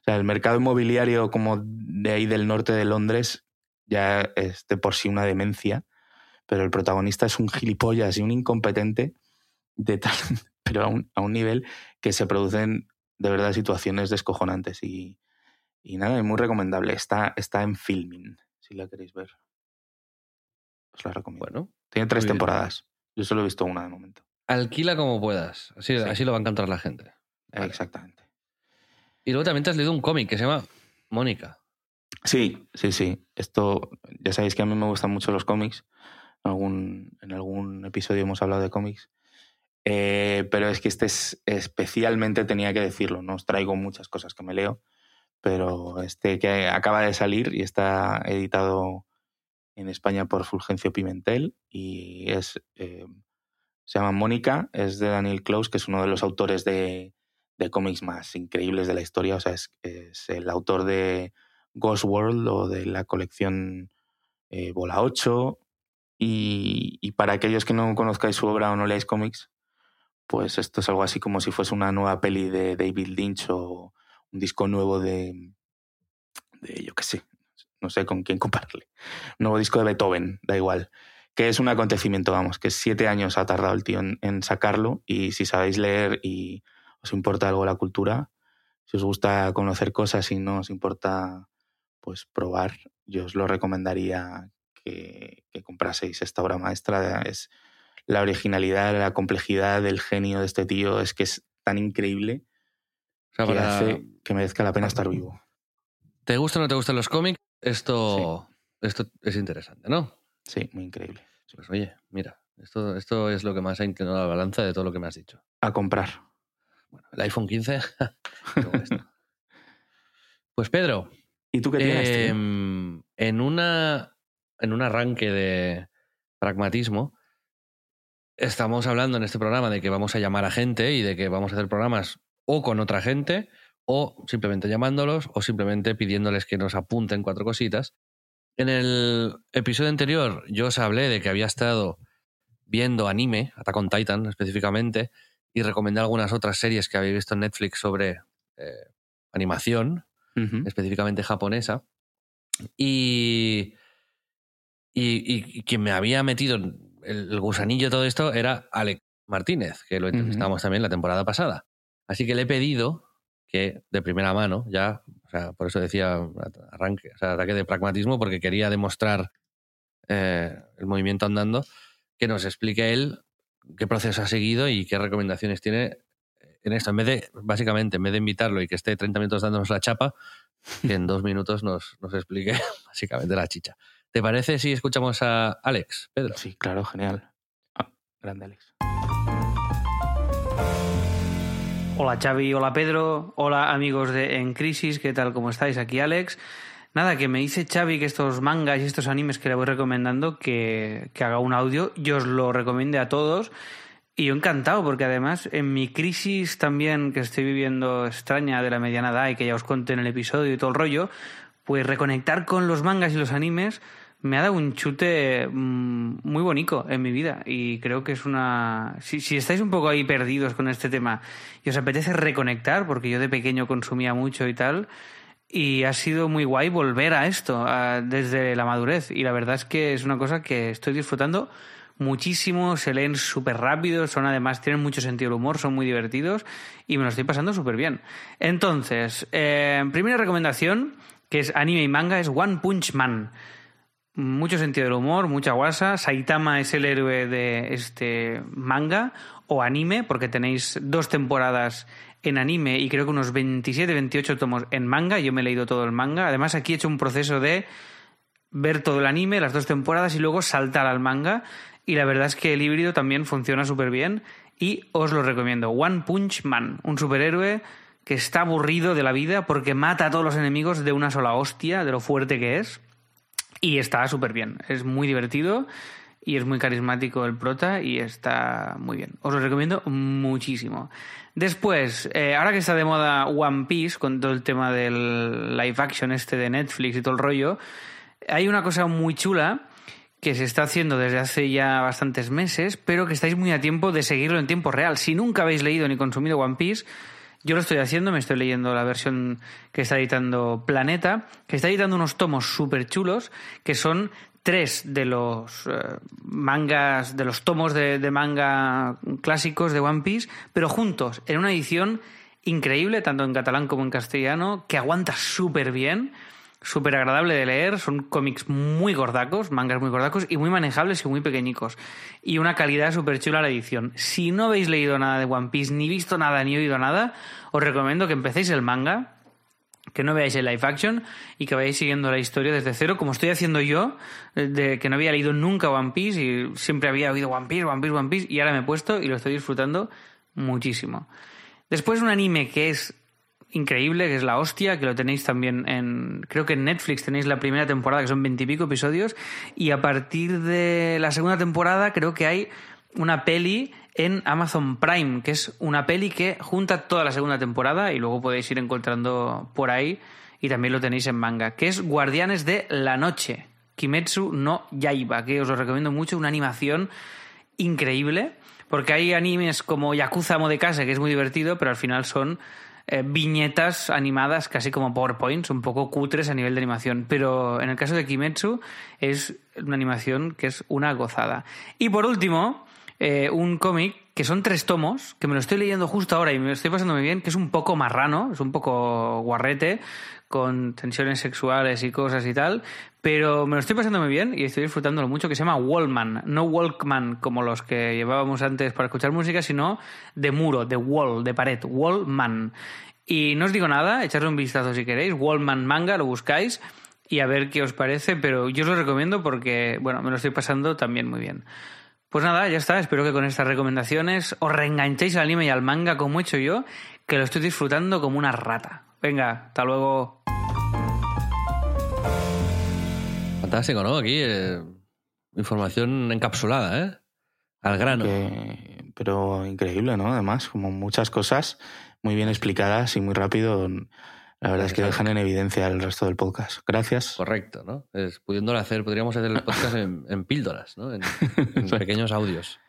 O sea, el mercado inmobiliario como de ahí del norte de Londres ya es de por sí una demencia, pero el protagonista es un gilipollas y un incompetente de tal, (laughs) pero a un, a un nivel que se producen de verdad situaciones descojonantes y, y nada, es muy recomendable. Está, está en filming, si la queréis ver. Os la recomiendo. Bueno, Tiene tres temporadas. Yo solo he visto una de momento. alquila como puedas. Así, Sí. así lo va a encontrar la gente. Vale. Exactamente. Y luego también te has leído un cómic que se llama Mónica. Sí, sí, sí. Esto, ya sabéis que a mí me gustan mucho los cómics. En algún, episodio hemos hablado de cómics. Eh, pero es que este es especialmente tenía que decirlo. No os traigo muchas cosas que me leo, pero este que acaba de salir y está editado en España por Fulgencio Pimentel y es eh, se llama Mónica, es de Daniel Close, que es uno de los autores de, de cómics más increíbles de la historia. O sea, es, es el autor de Ghost World o de la colección eh, Bola 8. Y, y para aquellos que no conozcáis su obra o no leáis cómics, pues esto es algo así como si fuese una nueva peli de David Lynch o un disco nuevo de, de yo qué sé, no sé con quién compararle. Un (laughs) nuevo disco de Beethoven, da igual. Que es un acontecimiento, vamos, que siete años ha tardado el tío en, en sacarlo y si sabéis leer y os importa algo la cultura, si os gusta conocer cosas y no os importa pues probar, yo os lo recomendaría que, que compraseis esta obra maestra. Es la originalidad, la complejidad, el genio de este tío es que es tan increíble O sea, que para- hace que merezca la pena estar vivo. ¿Te gustan o no te gustan los cómics? Esto, esto es interesante, ¿no? Sí, muy increíble. Pues oye, mira, esto, esto es lo que más ha inclinado la balanza de todo lo que me has dicho. A comprar. Bueno, el iPhone 15. luego (laughs) esto. pues Pedro, ¿Y tú qué tienes? em, en una en un arranque de pragmatismo, estamos hablando en este programa de que vamos a llamar a gente y de que vamos a hacer programas o con otra gente o simplemente llamándolos o simplemente pidiéndoles que nos apunten cuatro cositas. En el episodio anterior yo os hablé de que había estado viendo anime, Attack on Titan específicamente, y recomendé algunas otras series que había visto en Netflix sobre eh, animación, específicamente japonesa. Y, y, quien me había metido el, gusanillo de todo esto era Alex Martínez, que lo entrevistamos también la temporada pasada. Así que le he pedido que de primera mano, ya, o sea, por eso decía arranque, o sea, ataque de pragmatismo, porque quería demostrar eh, el movimiento andando, que nos explique él qué proceso ha seguido y qué recomendaciones tiene en esto. En vez de, básicamente, en vez de invitarlo y que esté 30 minutos dándonos la chapa, que en dos minutos nos, nos explique (laughs) básicamente la chicha. ¿Te parece si escuchamos a Alex, Pedro? Sí, claro, genial. Ah, grande Alex. Hola Xavi, hola Pedro, hola amigos de En Crisis, ¿qué tal? ¿Cómo estáis? Aquí Alex. Nada, que me dice Xavi que estos mangas y estos animes que le voy recomendando, que, que haga un audio, yo os lo recomiende a todos. Y yo encantado, porque además en mi crisis también que estoy viviendo extraña de la mediana edad y que ya os conté en el episodio y todo el rollo, pues reconectar con los mangas y los animes me ha dado un chute mm, muy bonito en mi vida. Y creo que es una... Si, si, estáis un poco ahí perdidos con este tema y os apetece reconectar, porque yo de pequeño consumía mucho y tal, y ha sido muy guay volver a esto desde la madurez y la verdad es que es una cosa que estoy disfrutando muchísimo, se leen súper rápido, son además, tienen mucho sentido del humor, son muy divertidos y me lo estoy pasando súper bien. Entonces, eh, primera recomendación, que es anime y manga, es One Punch Man. Mucho sentido del humor, mucha guasa. Saitama es el héroe de este manga o anime, porque tenéis dos temporadas en anime y creo que unos 27, 28 tomos en manga. Yo me he leído todo el manga. Además, aquí he hecho un proceso de ver todo el anime, las dos temporadas y luego saltar al manga y la verdad es que el híbrido también funciona súper bien y os lo recomiendo. One Punch Man, un superhéroe que está aburrido de la vida porque mata a todos los enemigos de una sola hostia, de lo fuerte que es. Y está súper bien. Es muy divertido y es muy carismático el prota y está muy bien. Os lo recomiendo muchísimo. Después, eh, ahora que está de moda One Piece, con todo el tema del live action este de Netflix y todo el rollo, hay una cosa muy chula que se está haciendo desde hace ya bastantes meses, pero que estáis muy a tiempo de seguirlo en tiempo real. Si nunca habéis leído ni consumido One Piece, yo lo estoy haciendo, me estoy leyendo la versión que está editando Planeta, que está editando unos tomos súper chulos, que son tres de los eh, mangas, de los tomos de, manga clásicos de One Piece, pero juntos, en una edición increíble, tanto en catalán como en castellano, que aguanta súper bien súper agradable de leer, son cómics muy gordacos, mangas muy gordacos y muy manejables y muy pequeñicos. Y una calidad súper chula la edición. Si no habéis leído nada de One Piece, ni visto nada, ni oído nada, os recomiendo que empecéis el manga, que no veáis el live action y que vayáis siguiendo la historia desde cero, como estoy haciendo yo, de que no había leído nunca One Piece y siempre había oído One Piece, One Piece, One Piece, y ahora me he puesto y lo estoy disfrutando muchísimo. Después un anime que es increíble, que es la hostia, que lo tenéis también en. Creo que en Netflix tenéis la primera temporada, que son veintipico episodios, y a partir de la segunda temporada creo que hay una peli en Amazon Prime, que es una peli que junta toda la segunda temporada y luego podéis ir encontrando por ahí y también lo tenéis en manga, que es Guardianes de la Noche, Kimetsu no Yaiba, que os lo recomiendo mucho, una animación increíble, porque hay animes como Yakuza Casa, que es muy divertido, pero al final son eh, viñetas animadas casi como PowerPoints, un poco cutres a nivel de animación. Pero en el caso de Kimetsu es una animación que es una gozada. Y por último, eh, un cómic que son tres tomos, que me lo estoy leyendo justo ahora y me lo estoy pasando muy bien, que es un poco marrano, es un poco guarrete, con tensiones sexuales y cosas y tal, pero me lo estoy pasando muy bien y estoy disfrutándolo mucho, que se llama Wallman, no Walkman como los que llevábamos antes para escuchar música, sino de muro, de wall, de pared, Wallman. Y no os digo nada, echarle un vistazo si queréis, Wallman Manga, lo buscáis y a ver qué os parece, pero yo os lo recomiendo porque, bueno, me lo estoy pasando también muy bien. Pues nada, ya está. Espero que con estas recomendaciones os reenganchéis al anime y al manga como he hecho yo, que lo estoy disfrutando como una rata. Venga, hasta luego. Fantástico, ¿no? Aquí eh, información encapsulada, ¿eh? Al grano. Que- pero increíble, ¿no? Además, como muchas cosas muy bien explicadas y muy rápido. La verdad es que dejan en evidencia el resto del podcast. Gracias. Correcto, ¿no? Es, pudiéndolo hacer, podríamos hacer el podcast en, en píldoras, ¿no? En, (laughs) en pequeños audios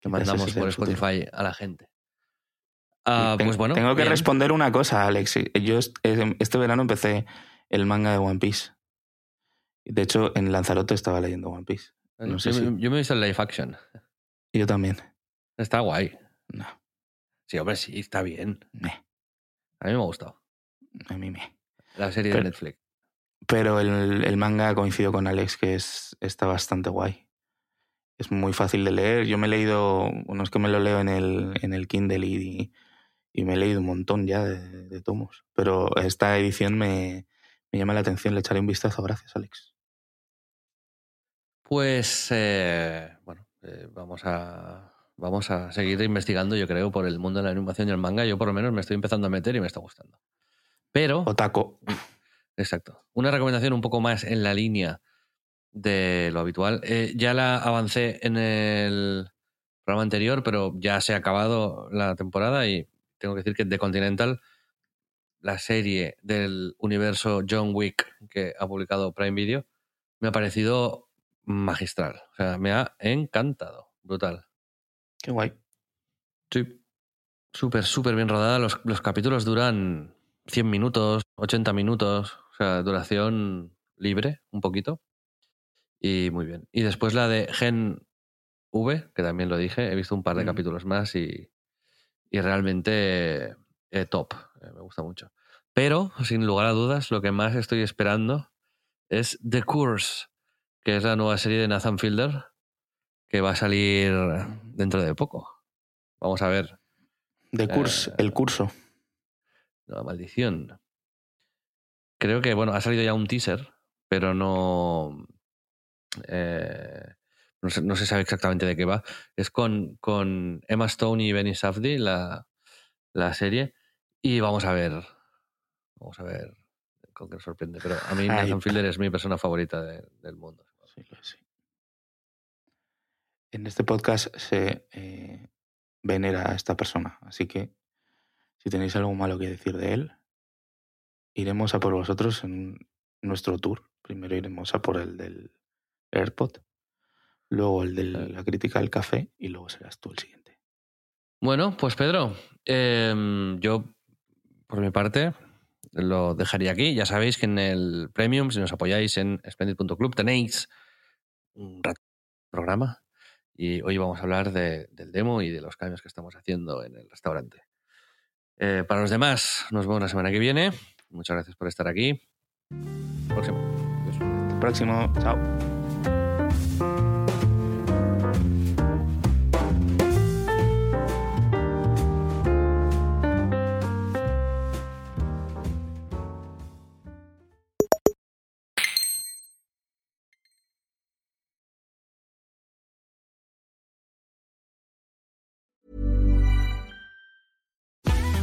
que mandamos por. Spotify a la gente. Ah, pues bueno. Tengo que bien. responder una cosa, Alex. Yo est- este verano empecé el manga de One Piece. De hecho, en Lanzarote estaba leyendo One Piece. no sé yo, si- me- yo me he visto el live action. Yo también. Está guay. No, Sí, hombre, sí, está bien. A mí me ha gustado. A mí me. La serie Pero- de Netflix. Pero el, el manga coincido con Alex, que es, está bastante guay. Es muy fácil de leer. Yo me he leído, bueno, es que me lo leo en el, en el Kindle y, y me he leído un montón ya de, de tomos. Pero esta edición me, me llama la atención, le echaré un vistazo. Gracias, Alex. Pues eh, bueno, eh, vamos a vamos a seguir investigando, yo creo, por el mundo de la animación y el manga. Yo por lo menos me estoy empezando a meter y me está gustando. Pero, Otaco. exacto, una recomendación un poco más en la línea de lo habitual. Eh, ya la avancé en el programa anterior, pero ya se ha acabado la temporada y tengo que decir que The Continental, la serie del universo John Wick que ha publicado Prime Video, me ha parecido magistral. O sea, me ha encantado. Brutal. Qué guay. Sí. Súper, súper bien rodada. Los, los capítulos duran 100 minutos, 80 minutos. O sea, duración libre, un poquito. Y muy bien. Y después la de Gen V, que también lo dije. He visto un par de capítulos más y, y realmente eh, top. Eh, me gusta mucho. Pero, sin lugar a dudas, lo que más estoy esperando es The Course, que es la nueva serie de Nathan Fielder, que va a salir dentro de poco. Vamos a ver. De curso, Eh, el curso. La maldición. Creo que, bueno, ha salido ya un teaser, pero no. eh, no, se, no se sabe exactamente de qué va. Es con, con Emma Stone y Benny Safdie, la, la serie. Y vamos a ver. Vamos a ver con qué nos sorprende. Pero a mí Nathan. Fielder es mi persona favorita de- del mundo. Sí, sí. En este podcast se eh, venera a esta persona, así que si tenéis algo malo que decir de él, iremos a por vosotros en nuestro tour. Primero iremos a por el del AirPod, luego el de la crítica del café y luego serás tú el siguiente. Bueno, pues Pedro, eh, yo por mi parte lo dejaría aquí. Ya sabéis que en el Premium, si nos apoyáis en splendid.club, tenéis un rato de programa y hoy vamos a hablar de- del demo y de los cambios que estamos haciendo en el restaurante. Eh, para los demás, nos vemos la semana que viene. Muchas gracias por estar aquí. Próximo. Próximo, chao.